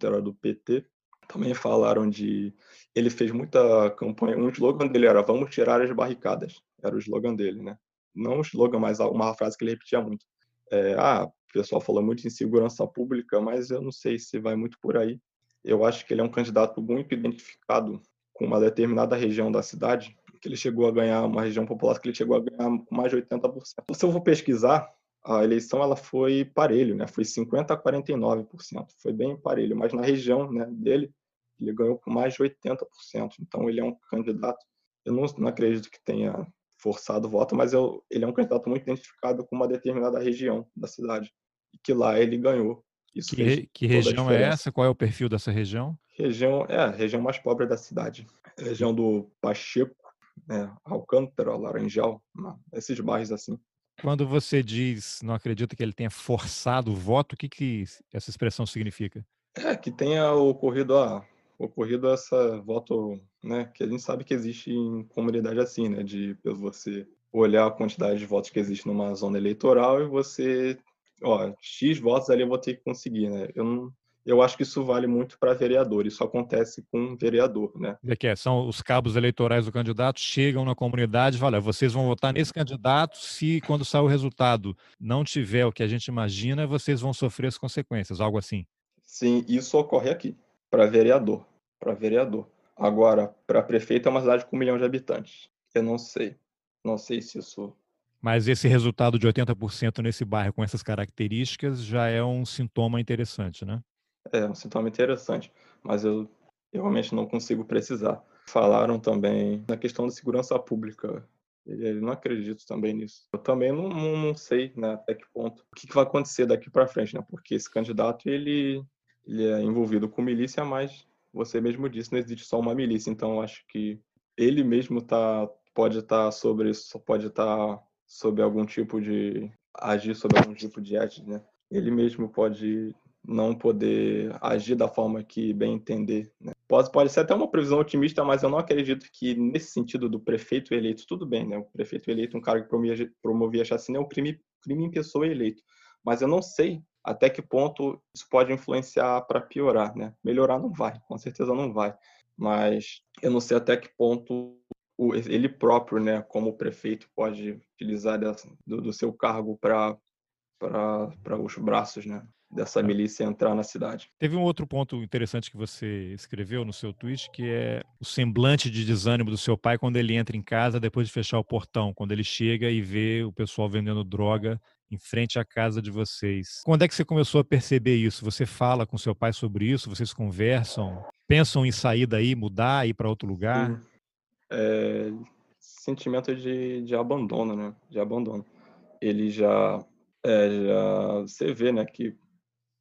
era do PT, também falaram de. Ele fez muita campanha. Um slogan dele era Vamos tirar as barricadas. Era o slogan dele, né? Não o slogan, mas uma frase que ele repetia muito. É, ah, o pessoal falou muito em segurança pública, mas eu não sei se vai muito por aí. Eu acho que ele é um candidato muito identificado com uma determinada região da cidade, que ele chegou a ganhar, uma região popular que ele chegou a ganhar mais de 80%. Se eu vou pesquisar, a eleição ela foi parelho, né? Foi 50 a 49%, foi bem parelho, mas na região, né, dele, ele ganhou com mais de 80%. Então ele é um candidato, eu não, não acredito que tenha forçado o voto, mas eu, ele é um candidato muito identificado com uma determinada região da cidade e que lá ele ganhou. Isso que, que região é essa? Qual é o perfil dessa região? Região é a região mais pobre da cidade, região do Pacheco, né, Alcântara, Laranjal, esses bairros assim. Quando você diz não acredita que ele tenha forçado o voto, o que, que essa expressão significa? É que tenha ocorrido a ocorrido essa voto, né, que a gente sabe que existe em comunidade assim, né, de você olhar a quantidade de votos que existe numa zona eleitoral e você, ó, X votos ali eu vou ter que conseguir, né? Eu não, eu acho que isso vale muito para vereador. Isso acontece com vereador, né? É que é, são os cabos eleitorais do candidato chegam na comunidade falam: vocês vão votar nesse candidato. Se quando sair o resultado não tiver o que a gente imagina, vocês vão sofrer as consequências, algo assim. Sim, isso ocorre aqui para vereador, para vereador. Agora, para prefeito é uma cidade com um milhão de habitantes. Eu não sei, não sei se isso mas esse resultado de 80% nesse bairro com essas características já é um sintoma interessante, né? É um sintoma interessante, mas eu, eu realmente não consigo precisar. Falaram também na questão da segurança pública. Eu não acredito também nisso. Eu também não, não, não sei né, até que ponto o que, que vai acontecer daqui para frente, né? Porque esse candidato ele, ele é envolvido com milícia, mas você mesmo disse, não existe só uma milícia. Então acho que ele mesmo tá pode estar tá sobre isso, pode estar tá sobre algum tipo de agir sobre algum tipo de ética, né? Ele mesmo pode não poder agir da forma que bem entender. Né? Pode, pode ser até uma previsão otimista, mas eu não acredito que nesse sentido do prefeito eleito, tudo bem, né? O prefeito eleito, um cara que promovia, promovia chacina, é um crime, crime em pessoa eleito. Mas eu não sei até que ponto isso pode influenciar para piorar, né? Melhorar não vai, com certeza não vai. Mas eu não sei até que ponto ele próprio, né, como prefeito, pode utilizar do, seu cargo para os braços, né? Dessa é. milícia entrar na cidade. Teve um outro ponto interessante que você escreveu no seu tweet, que é o semblante de desânimo do seu pai quando ele entra em casa depois de fechar o portão, quando ele chega e vê o pessoal vendendo droga em frente à casa de vocês. Quando é que você começou a perceber isso? Você fala com seu pai sobre isso? Vocês conversam? Pensam em sair daí, mudar, ir para outro lugar? É, sentimento de, de abandono, né? De abandono. Ele já, é, já você vê, né, que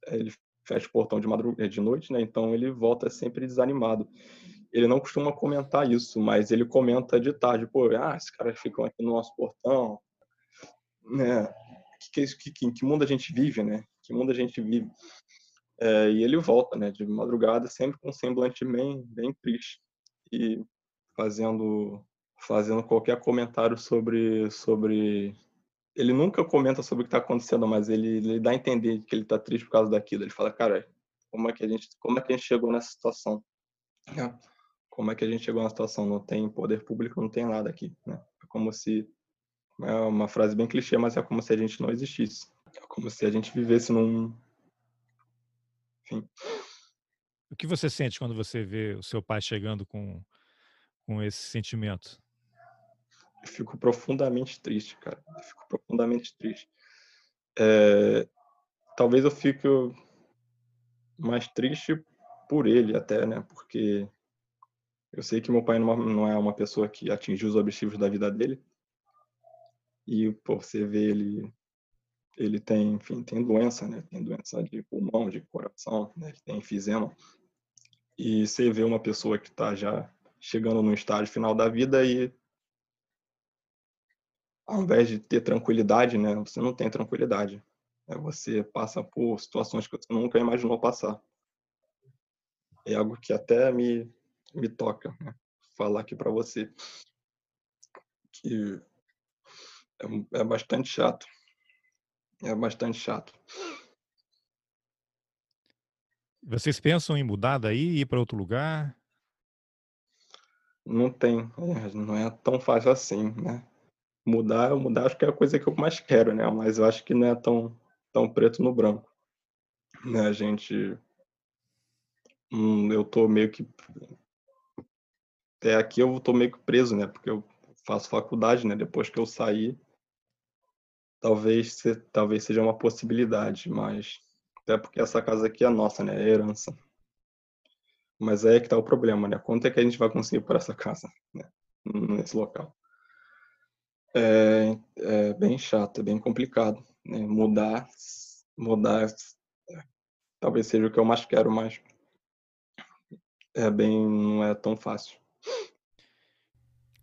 ele fecha o portão de madrugada, de noite, né? Então ele volta sempre desanimado. Ele não costuma comentar isso, mas ele comenta de tarde, pô, ah, esses caras ficam aqui no nosso portão, né? Que, que, que, que mundo a gente vive, né? Que mundo a gente vive? É, e ele volta, né? De madrugada, sempre com um semblante bem, bem triste e fazendo fazendo qualquer comentário sobre sobre ele nunca comenta sobre o que está acontecendo, mas ele, ele, dá a entender que ele está triste por causa daquilo. Ele fala, cara, como é que a gente, como é que a gente chegou nessa situação? É. Como é que a gente chegou nessa situação? Não tem poder público, não tem nada aqui, né? É como se é uma frase bem clichê, mas é como se a gente não existisse. É como se a gente vivesse num enfim. O que você sente quando você vê o seu pai chegando com com esse sentimento? Eu fico profundamente triste, cara. Eu fico profundamente triste. É, talvez eu fique mais triste por ele até, né? Porque eu sei que meu pai não é uma pessoa que atingiu os objetivos da vida dele. E, pô, você vê ele ele tem, enfim, tem doença, né? Tem doença de pulmão, de coração, né? Ele tem enfisema. E você vê uma pessoa que está já chegando no estágio final da vida e ao invés de ter tranquilidade, né, você não tem tranquilidade. É, você passa por situações que você nunca imaginou passar. É algo que até me, me toca né? falar aqui para você. Que é, é bastante chato. É bastante chato. Vocês pensam em mudar daí, ir para outro lugar? Não tem, é, não é tão fácil assim, né? Mudar, mudar acho que é a coisa que eu mais quero, né? Mas eu acho que não é tão, tão preto no branco. Né? A gente. Hum, eu tô meio que. Até aqui eu tô meio que preso, né? Porque eu faço faculdade, né? Depois que eu sair, talvez, talvez seja uma possibilidade, mas. Até porque essa casa aqui é nossa, né? É herança. Mas aí é que tá o problema, né? Quanto é que a gente vai conseguir por essa casa, né? Nesse local é, é bem chato, é bem complicado. Né? Mudar, mudar, talvez seja o que eu mais quero, mas é bem, não é tão fácil.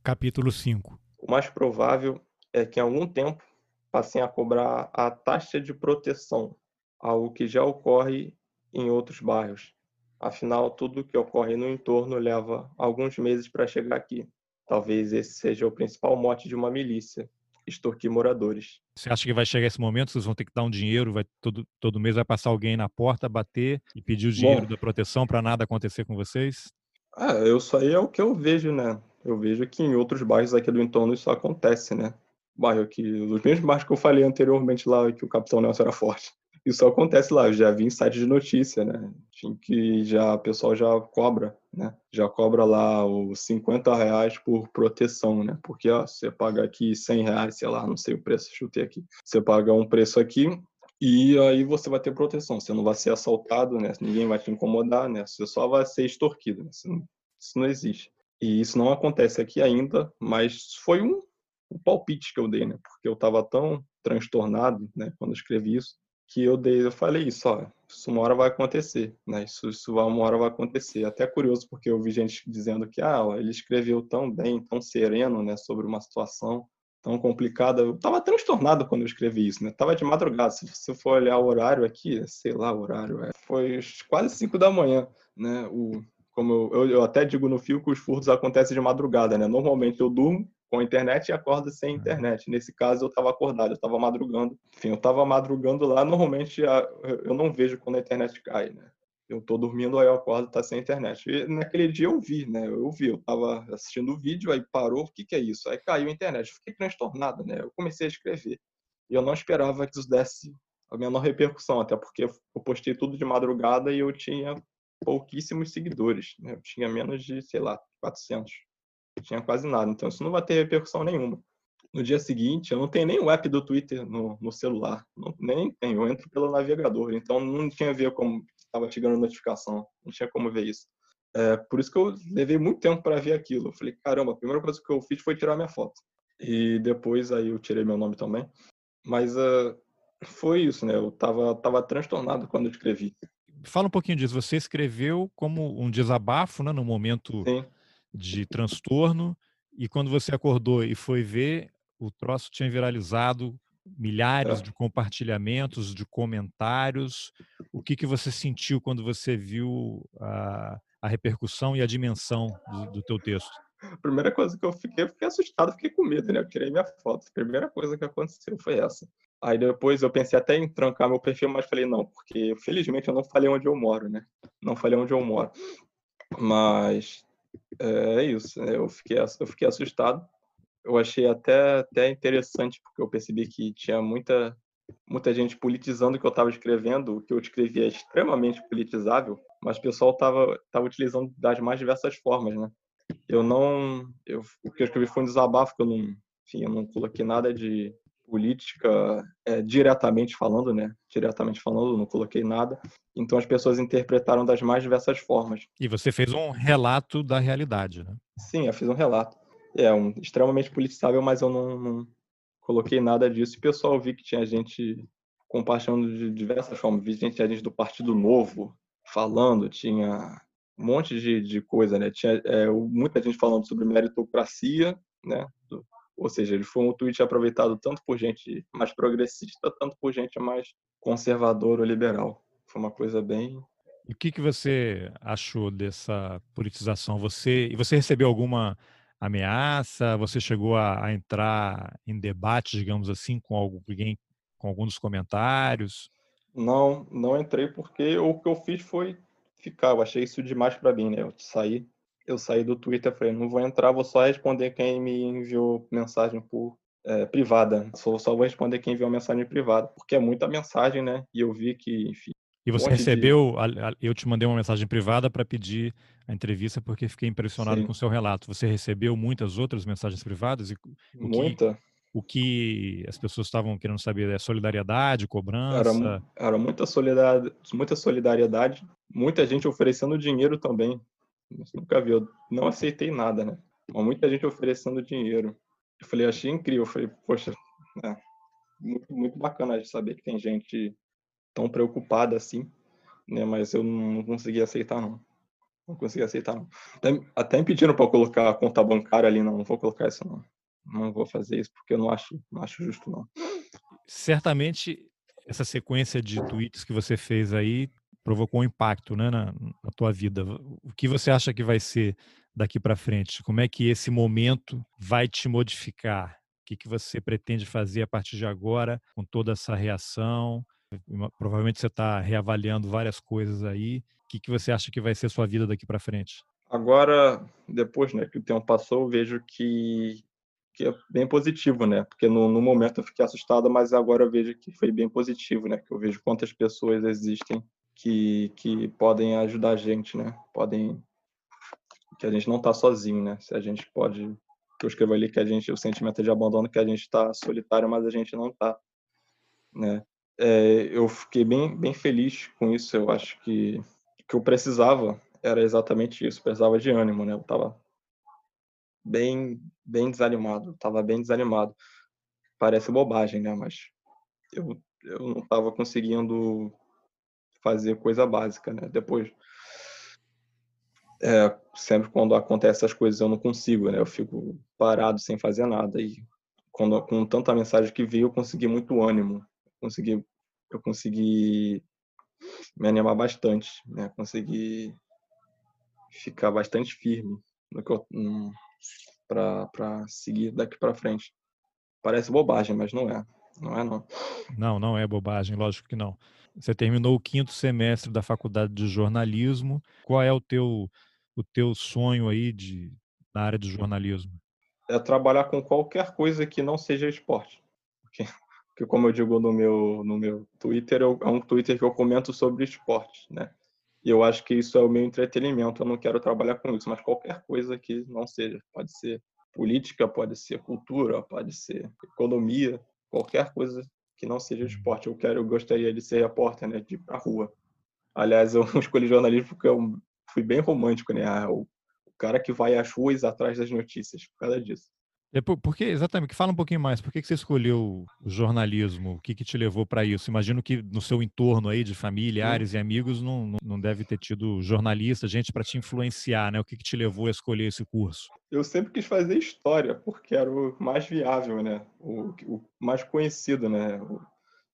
Capítulo 5 O mais provável é que em algum tempo passem a cobrar a taxa de proteção, algo que já ocorre em outros bairros. Afinal, tudo que ocorre no entorno leva alguns meses para chegar aqui. Talvez esse seja o principal mote de uma milícia, extorquir moradores. Você acha que vai chegar esse momento, vocês vão ter que dar um dinheiro, vai todo, todo mês vai passar alguém na porta, bater e pedir o dinheiro Bom, da proteção para nada acontecer com vocês? Ah, eu, isso aí é o que eu vejo, né? Eu vejo que em outros bairros aqui do entorno isso acontece, né? Bairro aqui, os mesmos bairros que eu falei anteriormente lá, que o Capitão Nelson era forte isso acontece lá, eu já vi em site de notícia, né? Que já o pessoal já cobra, né? Já cobra lá os 50 reais por proteção, né? Porque ó, você paga aqui 100 reais, sei lá, não sei o preço, chutei aqui. Você paga um preço aqui e aí você vai ter proteção. Você não vai ser assaltado, né? Ninguém vai te incomodar, né? Você só vai ser extorquido. Né? Isso, não, isso não existe. E isso não acontece aqui ainda, mas foi um o palpite que eu dei, né? Porque eu estava tão transtornado, né, quando eu escrevi isso, que eu dei, eu falei isso, ó, isso uma hora vai acontecer, né? Isso, isso uma hora vai acontecer. Até curioso porque eu vi gente dizendo que ah, ele escreveu tão bem, tão sereno, né, sobre uma situação tão complicada. Eu estava transtornado quando eu escrevi isso, né? Tava de madrugada. Se você for olhar o horário aqui, sei lá o horário, é, foi quase 5 da manhã, né? O como eu, eu, eu, até digo no fio que os furtos acontecem de madrugada, né? Normalmente eu durmo com a internet e acordo sem uhum. internet. Nesse caso eu estava acordado, eu estava madrugando. Enfim, eu estava madrugando lá. Normalmente eu não vejo quando a internet cai, né? Eu estou dormindo, aí eu acordo, tá sem internet. E naquele dia eu vi, né? Eu vi, eu estava assistindo o vídeo, aí parou, o que que é isso? Aí caiu a internet. Fiquei transtornado, né? Eu comecei a escrever. E eu não esperava que isso desse a menor repercussão, até porque eu postei tudo de madrugada e eu tinha pouquíssimos seguidores. Né? Eu tinha menos de, sei lá, 400. Tinha quase nada. Então, isso não vai ter repercussão nenhuma. No dia seguinte, eu não tenho nem o app do Twitter no, no celular. Não, nem tenho. Eu entro pelo navegador. Então, não tinha a ver como estava chegando notificação. Não tinha como ver isso. É, por isso que eu levei muito tempo para ver aquilo. Eu falei, caramba, a primeira coisa que eu fiz foi tirar minha foto. E depois aí eu tirei meu nome também. Mas uh, foi isso, né? Eu tava, tava transtornado quando eu escrevi fala um pouquinho disso. Você escreveu como um desabafo, né, no momento Sim. De transtorno, e quando você acordou e foi ver, o troço tinha viralizado, milhares é. de compartilhamentos, de comentários. O que, que você sentiu quando você viu a, a repercussão e a dimensão do, do teu texto? A primeira coisa que eu fiquei, eu fiquei assustado, fiquei com medo, né? Eu tirei minha foto. A primeira coisa que aconteceu foi essa. Aí depois eu pensei até em trancar meu perfil, mas falei não, porque felizmente eu não falei onde eu moro, né? Não falei onde eu moro. Mas é, é isso, né? eu fiquei, eu fiquei assustado. Eu achei até, até interessante, porque eu percebi que tinha muita, muita gente politizando o que eu estava escrevendo, o que eu escrevia é extremamente politizável, mas o pessoal estava tava utilizando das mais diversas formas, né? Eu não. Eu, o que eu escrevi foi um desabafo, que eu não. Enfim, eu não coloquei nada de política é, diretamente falando, né? Diretamente falando, não coloquei nada. Então as pessoas interpretaram das mais diversas formas. E você fez um relato da realidade, né? Sim, eu fiz um relato. É um extremamente politizável, mas eu não, não coloquei nada disso. E o pessoal vi que tinha gente compartilhando de diversas formas. Vi gente, tinha gente do Partido Novo falando, tinha um monte de, de coisa, né? Tinha é, muita gente falando sobre meritocracia, né? Do, ou seja, ele foi um tweet aproveitado tanto por gente mais progressista, tanto por gente mais conservadora ou liberal. Foi uma coisa bem. E o que, que você achou dessa politização? Você e você recebeu alguma ameaça? Você chegou a, a entrar em debate, digamos assim, com alguém, com algum dos comentários? Não, não entrei porque o que eu fiz foi ficar. Eu achei isso demais para mim, né? Eu saí eu saí do Twitter, falei, não vou entrar, vou só responder quem me enviou mensagem por é, privada. Só, só vou responder quem enviou mensagem privada, porque é muita mensagem, né? E eu vi que, enfim. E você recebeu, de... eu te mandei uma mensagem privada para pedir a entrevista porque fiquei impressionado Sim. com o seu relato. Você recebeu muitas outras mensagens privadas? E o Muita. Que, o que as pessoas estavam querendo saber é solidariedade, cobrança? Era, era muita, solidariedade, muita solidariedade, muita gente oferecendo dinheiro também nunca vi, eu não aceitei nada, né? Mas muita gente oferecendo dinheiro. Eu falei, achei incrível. Eu falei, poxa, é, muito, muito bacana de saber que tem gente tão preocupada assim, né? Mas eu não consegui aceitar, não. Não consegui aceitar, não. Até, até me pediram para colocar a conta bancária ali, não. Não vou colocar isso, não. Não vou fazer isso, porque eu não acho, não acho justo, não. Certamente, essa sequência de tweets que você fez aí provocou um impacto né, na, na tua vida. O que você acha que vai ser daqui para frente? Como é que esse momento vai te modificar? O que, que você pretende fazer a partir de agora com toda essa reação? Provavelmente você está reavaliando várias coisas aí. O que, que você acha que vai ser sua vida daqui para frente? Agora, depois né, que o tempo passou, vejo que, que é bem positivo, né? Porque no, no momento eu fiquei assustado, mas agora eu vejo que foi bem positivo, né? Que eu vejo quantas pessoas existem que, que podem ajudar a gente, né? Podem que a gente não está sozinho, né? Se a gente pode, eu escrevo ali que a gente o sentimento de abandono que a gente está solitário, mas a gente não está, né? É, eu fiquei bem bem feliz com isso. Eu acho que que eu precisava era exatamente isso, precisava de ânimo, né? Eu tava bem, bem desanimado. Tava bem desanimado. Parece bobagem, né? Mas eu, eu não estava conseguindo fazer coisa básica, né? Depois, é, sempre quando acontece essas coisas eu não consigo, né? Eu fico parado sem fazer nada e quando com tanta mensagem que veio eu consegui muito ânimo, consegui eu consegui me animar bastante, né? Consegui ficar bastante firme no que eu para seguir daqui para frente. Parece bobagem, mas não é. Não é não. Não, não é bobagem, lógico que não. Você terminou o quinto semestre da faculdade de jornalismo. Qual é o teu o teu sonho aí de na área de jornalismo? É trabalhar com qualquer coisa que não seja esporte. Porque, porque como eu digo no meu no meu Twitter, eu, é um Twitter que eu comento sobre esporte, né? E eu acho que isso é o meu entretenimento. Eu não quero trabalhar com isso, mas qualquer coisa que não seja, pode ser política, pode ser cultura, pode ser economia, qualquer coisa que não seja esporte. Eu quero, eu gostaria de ser repórter, né, de ir pra rua. Aliás, [LAUGHS] eu escolhi jornalismo porque eu fui bem romântico, né? Ah, o, o cara que vai às ruas atrás das notícias, por causa disso. É por, porque, exatamente, fala um pouquinho mais. Por que, que você escolheu o jornalismo? O que, que te levou para isso? Imagino que no seu entorno aí de familiares e amigos não, não deve ter tido jornalista, gente para te influenciar, né? O que, que te levou a escolher esse curso? Eu sempre quis fazer história, porque era o mais viável, né? O, o mais conhecido, né?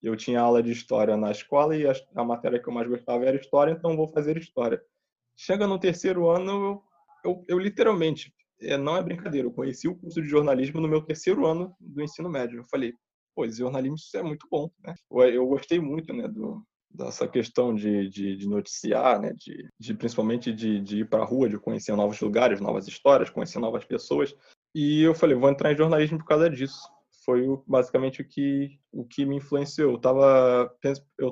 Eu tinha aula de história na escola e a, a matéria que eu mais gostava era história, então vou fazer história. Chega no terceiro ano, eu, eu, eu literalmente é, não é brincadeira, eu conheci o curso de jornalismo no meu terceiro ano do ensino médio. Eu falei, pô, jornalismo isso é muito bom, né? Eu gostei muito, né, do, dessa questão de, de, de noticiar, né, de, de principalmente de, de ir para a rua, de conhecer novos lugares, novas histórias, conhecer novas pessoas. E eu falei, vou entrar em jornalismo por causa disso. Foi basicamente o que o que me influenciou. Eu estava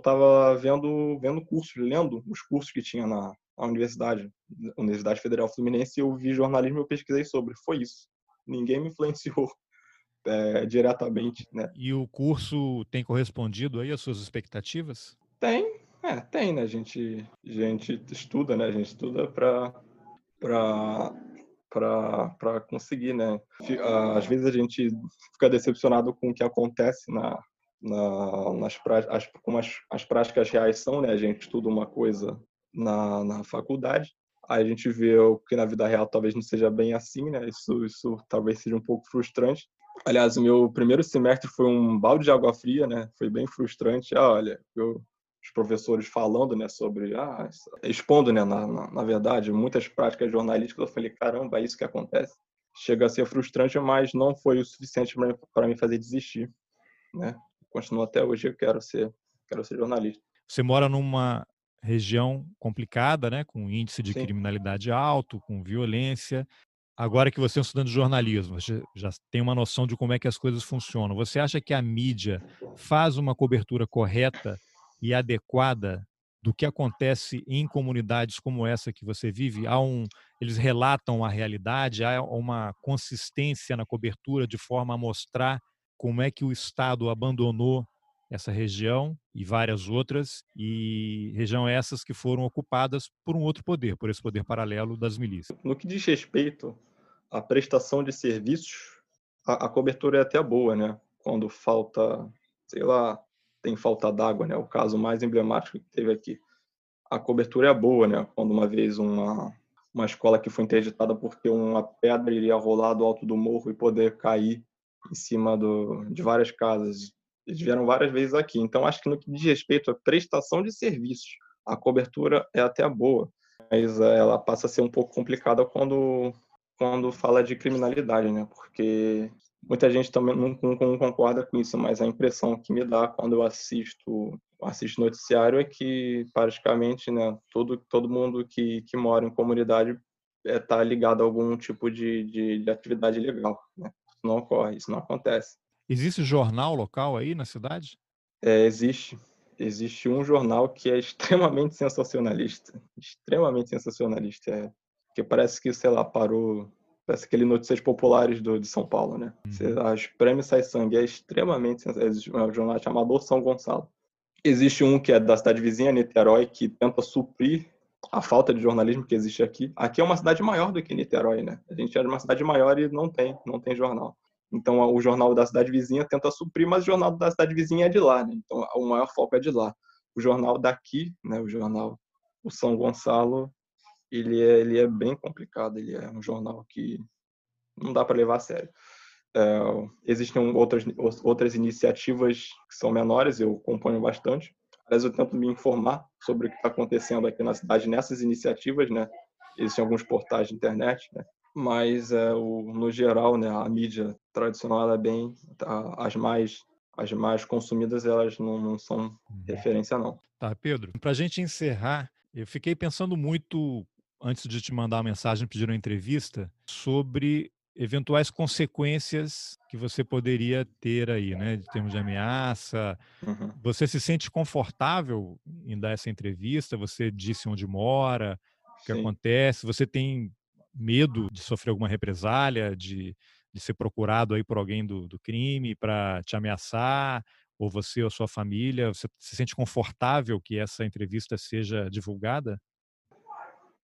tava vendo vendo cursos, lendo os cursos que tinha na, a universidade, Universidade Federal Fluminense, eu vi jornalismo e eu pesquisei sobre. Foi isso. Ninguém me influenciou [LAUGHS] é, diretamente, né? E o curso tem correspondido aí às suas expectativas? Tem, é, tem, né? A gente, a gente estuda, né? A gente estuda para para para conseguir, né? Às vezes a gente fica decepcionado com o que acontece na, na, nas as, como as, as práticas reais são, né? A gente estuda uma coisa na, na faculdade. Aí a gente vê o que na vida real talvez não seja bem assim, né? Isso, isso talvez seja um pouco frustrante. Aliás, o meu primeiro semestre foi um balde de água fria, né? Foi bem frustrante. Ah, olha, eu, os professores falando, né, sobre, ah, expondo, né, na, na, na verdade, muitas práticas jornalísticas, eu falei, caramba, é isso que acontece. Chega a ser frustrante, mas não foi o suficiente para me fazer desistir, né? Continuo até hoje, eu quero ser, quero ser jornalista. Você mora numa região complicada, né, com índice de Sim. criminalidade alto, com violência. Agora que você é um estudante de jornalismo, já, já tem uma noção de como é que as coisas funcionam. Você acha que a mídia faz uma cobertura correta e adequada do que acontece em comunidades como essa que você vive? Há um, eles relatam a realidade, há uma consistência na cobertura de forma a mostrar como é que o Estado abandonou essa região e várias outras, e região essas que foram ocupadas por um outro poder, por esse poder paralelo das milícias. No que diz respeito à prestação de serviços, a, a cobertura é até boa, né? Quando falta, sei lá, tem falta d'água, né? O caso mais emblemático que teve aqui. A cobertura é boa, né? Quando uma vez uma uma escola que foi interditada porque uma pedra iria rolar do alto do morro e poder cair em cima do, de várias casas eles vieram várias vezes aqui. Então, acho que no que diz respeito à prestação de serviços, a cobertura é até boa, mas eh, ela passa a ser um pouco complicada quando, quando fala de criminalidade, né? Porque muita gente também não, não, concorda com isso, mas a impressão que me dá quando eu assisto assisto noticiário é que praticamente né, todo, todo mundo que, que mora em comunidade está é, tá ligado a algum tipo de, de, de atividade ilegal. Né? Isso não ocorre, isso não acontece. Existe jornal local aí na cidade? É, existe. Existe um jornal que é [LAUGHS] extremamente sensacionalista. Extremamente sensacionalista. É, que parece que, sei lá, parou. Parece aquele Notícias Populares do, de São Paulo, né? Uhum. As Prêmios Sai Sangue é extremamente sensacionalista. É um jornal chamado São Gonçalo. Existe um que é da cidade vizinha, Niterói, que tenta suprir a falta de jornalismo que existe aqui. Aqui é uma cidade maior do que Niterói, né? A gente é uma cidade maior e não tem, não tem jornal. Então o jornal da cidade vizinha tenta suprir, mas o jornal da cidade vizinha é de lá, né? Então o maior foco é de lá. O jornal daqui, né? O jornal o São Gonçalo, ele é, ele é bem complicado. Ele é um jornal que não dá para levar a sério. É, existem outras outras iniciativas que são menores, eu acompanho bastante. Aliás, eu tento me informar sobre o que está acontecendo aqui na cidade nessas iniciativas, né? Existem alguns portais de internet, né? Mas é, o, no geral, né, a mídia tradicional é bem tá, as mais as mais consumidas elas não, não são uhum. referência não. Tá, Pedro. Para a gente encerrar, eu fiquei pensando muito antes de te mandar uma mensagem pedir uma entrevista sobre eventuais consequências que você poderia ter aí, né, de termos de ameaça. Uhum. Você se sente confortável em dar essa entrevista? Você disse onde mora, o que Sim. acontece? Você tem medo de sofrer alguma represália, de, de ser procurado aí por alguém do, do crime para te ameaçar? Ou você ou sua família, você se sente confortável que essa entrevista seja divulgada?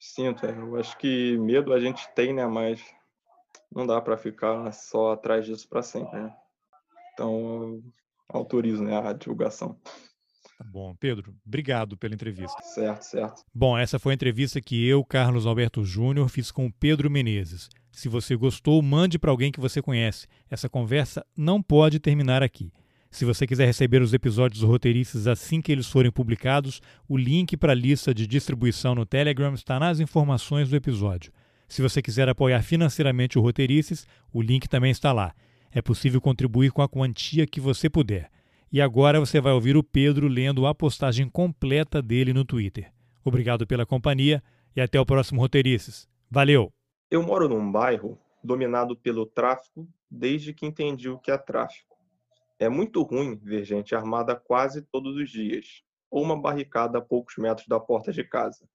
Sinto, é. eu acho que medo a gente tem, né? Mas não dá para ficar só atrás disso para sempre, né? Então, autorizo né, a divulgação. Tá bom. Pedro, obrigado pela entrevista. Certo, certo. Bom, essa foi a entrevista que eu, Carlos Alberto Júnior, fiz com o Pedro Menezes. Se você gostou, mande para alguém que você conhece. Essa conversa não pode terminar aqui. Se você quiser receber os episódios roteiristas assim que eles forem publicados, o link para a lista de distribuição no Telegram está nas informações do episódio. Se você quiser apoiar financeiramente o Roteirices, o link também está lá. É possível contribuir com a quantia que você puder. E agora você vai ouvir o Pedro lendo a postagem completa dele no Twitter. Obrigado pela companhia e até o próximo Roteirices. Valeu! Eu moro num bairro dominado pelo tráfico desde que entendi o que é tráfico. É muito ruim ver gente armada quase todos os dias, ou uma barricada a poucos metros da porta de casa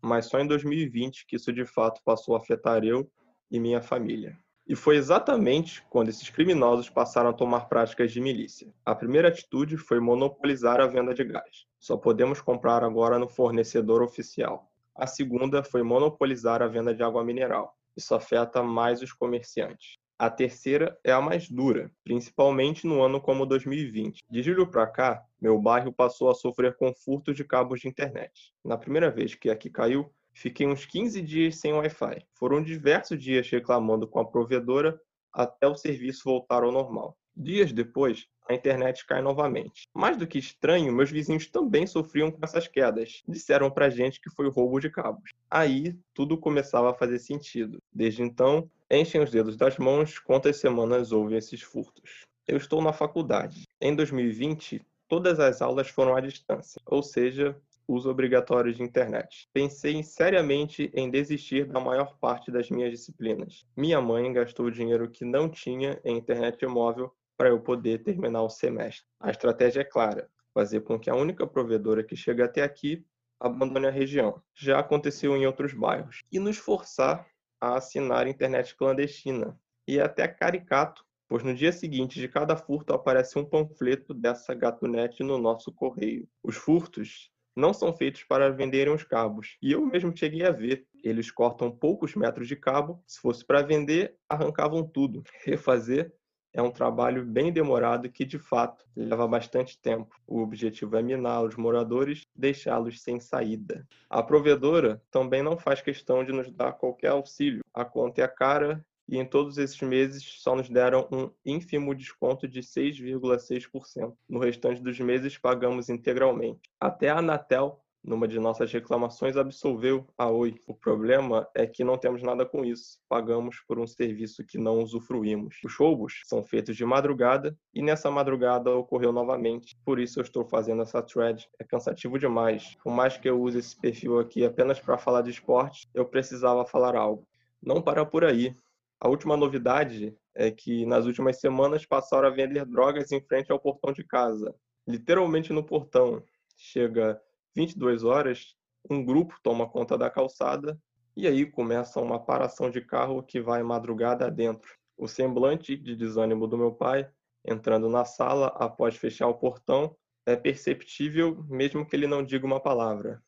mas só em 2020 que isso de fato passou a afetar eu e minha família. E foi exatamente quando esses criminosos passaram a tomar práticas de milícia. A primeira atitude foi monopolizar a venda de gás. Só podemos comprar agora no fornecedor oficial. A segunda foi monopolizar a venda de água mineral. Isso afeta mais os comerciantes. A terceira é a mais dura, principalmente no ano como 2020. De julho para cá, meu bairro passou a sofrer com furtos de cabos de internet. Na primeira vez que aqui caiu, fiquei uns 15 dias sem Wi-Fi. Foram diversos dias reclamando com a provedora até o serviço voltar ao normal. Dias depois, a internet cai novamente. Mais do que estranho, meus vizinhos também sofriam com essas quedas. Disseram pra gente que foi roubo de cabos. Aí, tudo começava a fazer sentido. Desde então, enchem os dedos das mãos quantas semanas houve esses furtos. Eu estou na faculdade. Em 2020, todas as aulas foram à distância, ou seja, uso obrigatório de internet. Pensei seriamente em desistir da maior parte das minhas disciplinas. Minha mãe gastou o dinheiro que não tinha em internet móvel para eu poder terminar o semestre. A estratégia é clara: fazer com que a única provedora que chega até aqui abandone a região. Já aconteceu em outros bairros. E nos forçar a assinar internet clandestina. E é até caricato, pois no dia seguinte de cada furto aparece um panfleto dessa gatunete no nosso correio. Os furtos não são feitos para venderem os cabos. E eu mesmo cheguei a ver. Eles cortam poucos metros de cabo. Se fosse para vender, arrancavam tudo. [LAUGHS] Refazer é um trabalho bem demorado que, de fato, leva bastante tempo. O objetivo é minar os moradores, deixá-los sem saída. A provedora também não faz questão de nos dar qualquer auxílio. A conta é cara e em todos esses meses só nos deram um ínfimo desconto de 6,6%. No restante dos meses pagamos integralmente. Até a Anatel numa de nossas reclamações, absolveu a Oi. O problema é que não temos nada com isso. Pagamos por um serviço que não usufruímos. Os roubos são feitos de madrugada e nessa madrugada ocorreu novamente. Por isso eu estou fazendo essa thread. É cansativo demais. Por mais que eu use esse perfil aqui apenas para falar de esporte, eu precisava falar algo. Não para por aí. A última novidade é que nas últimas semanas passaram a vender drogas em frente ao portão de casa. Literalmente no portão. Chega 22 horas, um grupo toma conta da calçada e aí começa uma paração de carro que vai madrugada adentro. O semblante de desânimo do meu pai, entrando na sala após fechar o portão, é perceptível mesmo que ele não diga uma palavra.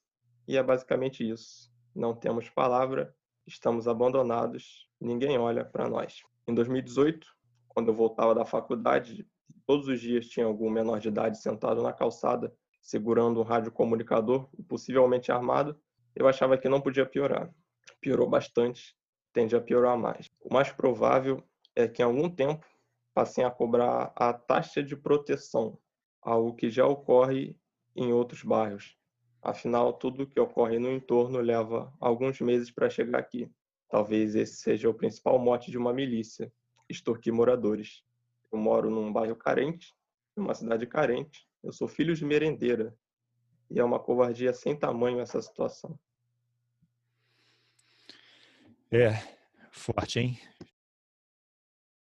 E é basicamente isso. Não temos palavra, estamos abandonados, ninguém olha para nós. Em 2018, quando eu voltava da faculdade, todos os dias tinha algum menor de idade sentado na calçada, segurando um radiocomunicador, possivelmente armado. Eu achava que não podia piorar. Piorou bastante, tende a piorar mais. O mais provável é que em algum tempo passem a cobrar a taxa de proteção, algo que já ocorre em outros bairros. Afinal, tudo que ocorre no entorno leva alguns meses para chegar aqui. Talvez esse seja o principal mote de uma milícia: extorquir moradores. Eu moro num bairro carente, numa cidade carente. Eu sou filho de merendeira. E é uma covardia sem tamanho essa situação. É, forte, hein?